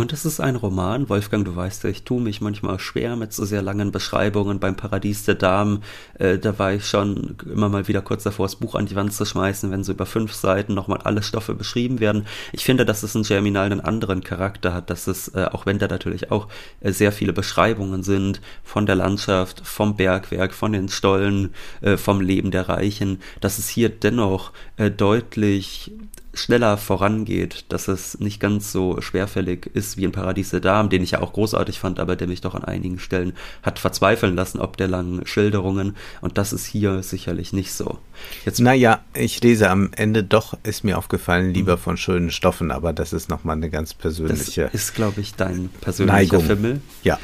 Und es ist ein Roman, Wolfgang, du weißt ja, ich tue mich manchmal schwer mit so sehr langen Beschreibungen beim Paradies der Damen. Äh, da war ich schon immer mal wieder kurz davor, das Buch an die Wand zu schmeißen, wenn so über fünf Seiten nochmal alle Stoffe beschrieben werden. Ich finde, dass es in Germinal einen anderen Charakter hat, dass es, äh, auch wenn da natürlich auch äh, sehr viele Beschreibungen sind von der Landschaft, vom Bergwerk, von den Stollen, äh, vom Leben der Reichen, dass es hier dennoch äh, deutlich schneller vorangeht, dass es nicht ganz so schwerfällig ist wie in Paradies der Damen, den ich ja auch großartig fand, aber der mich doch an einigen Stellen hat verzweifeln lassen, ob der langen Schilderungen. Und das ist hier sicherlich nicht so. Jetzt naja, ich lese am Ende doch, ist mir aufgefallen, lieber mhm. von schönen Stoffen, aber das ist nochmal eine ganz persönliche. Das ist, glaube ich, dein persönlicher Neigung. Fimmel. Ja.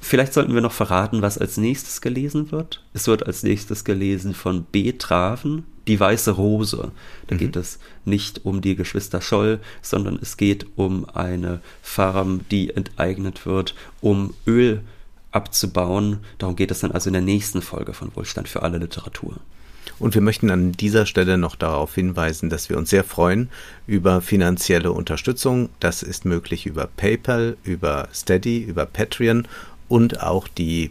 Vielleicht sollten wir noch verraten, was als nächstes gelesen wird. Es wird als nächstes gelesen von B. Traven, Die Weiße Rose. Da mhm. geht es nicht um die Geschwister Scholl, sondern es geht um eine Farm, die enteignet wird, um Öl abzubauen. Darum geht es dann also in der nächsten Folge von Wohlstand für alle Literatur. Und wir möchten an dieser Stelle noch darauf hinweisen, dass wir uns sehr freuen über finanzielle Unterstützung. Das ist möglich über PayPal, über Steady, über Patreon und auch die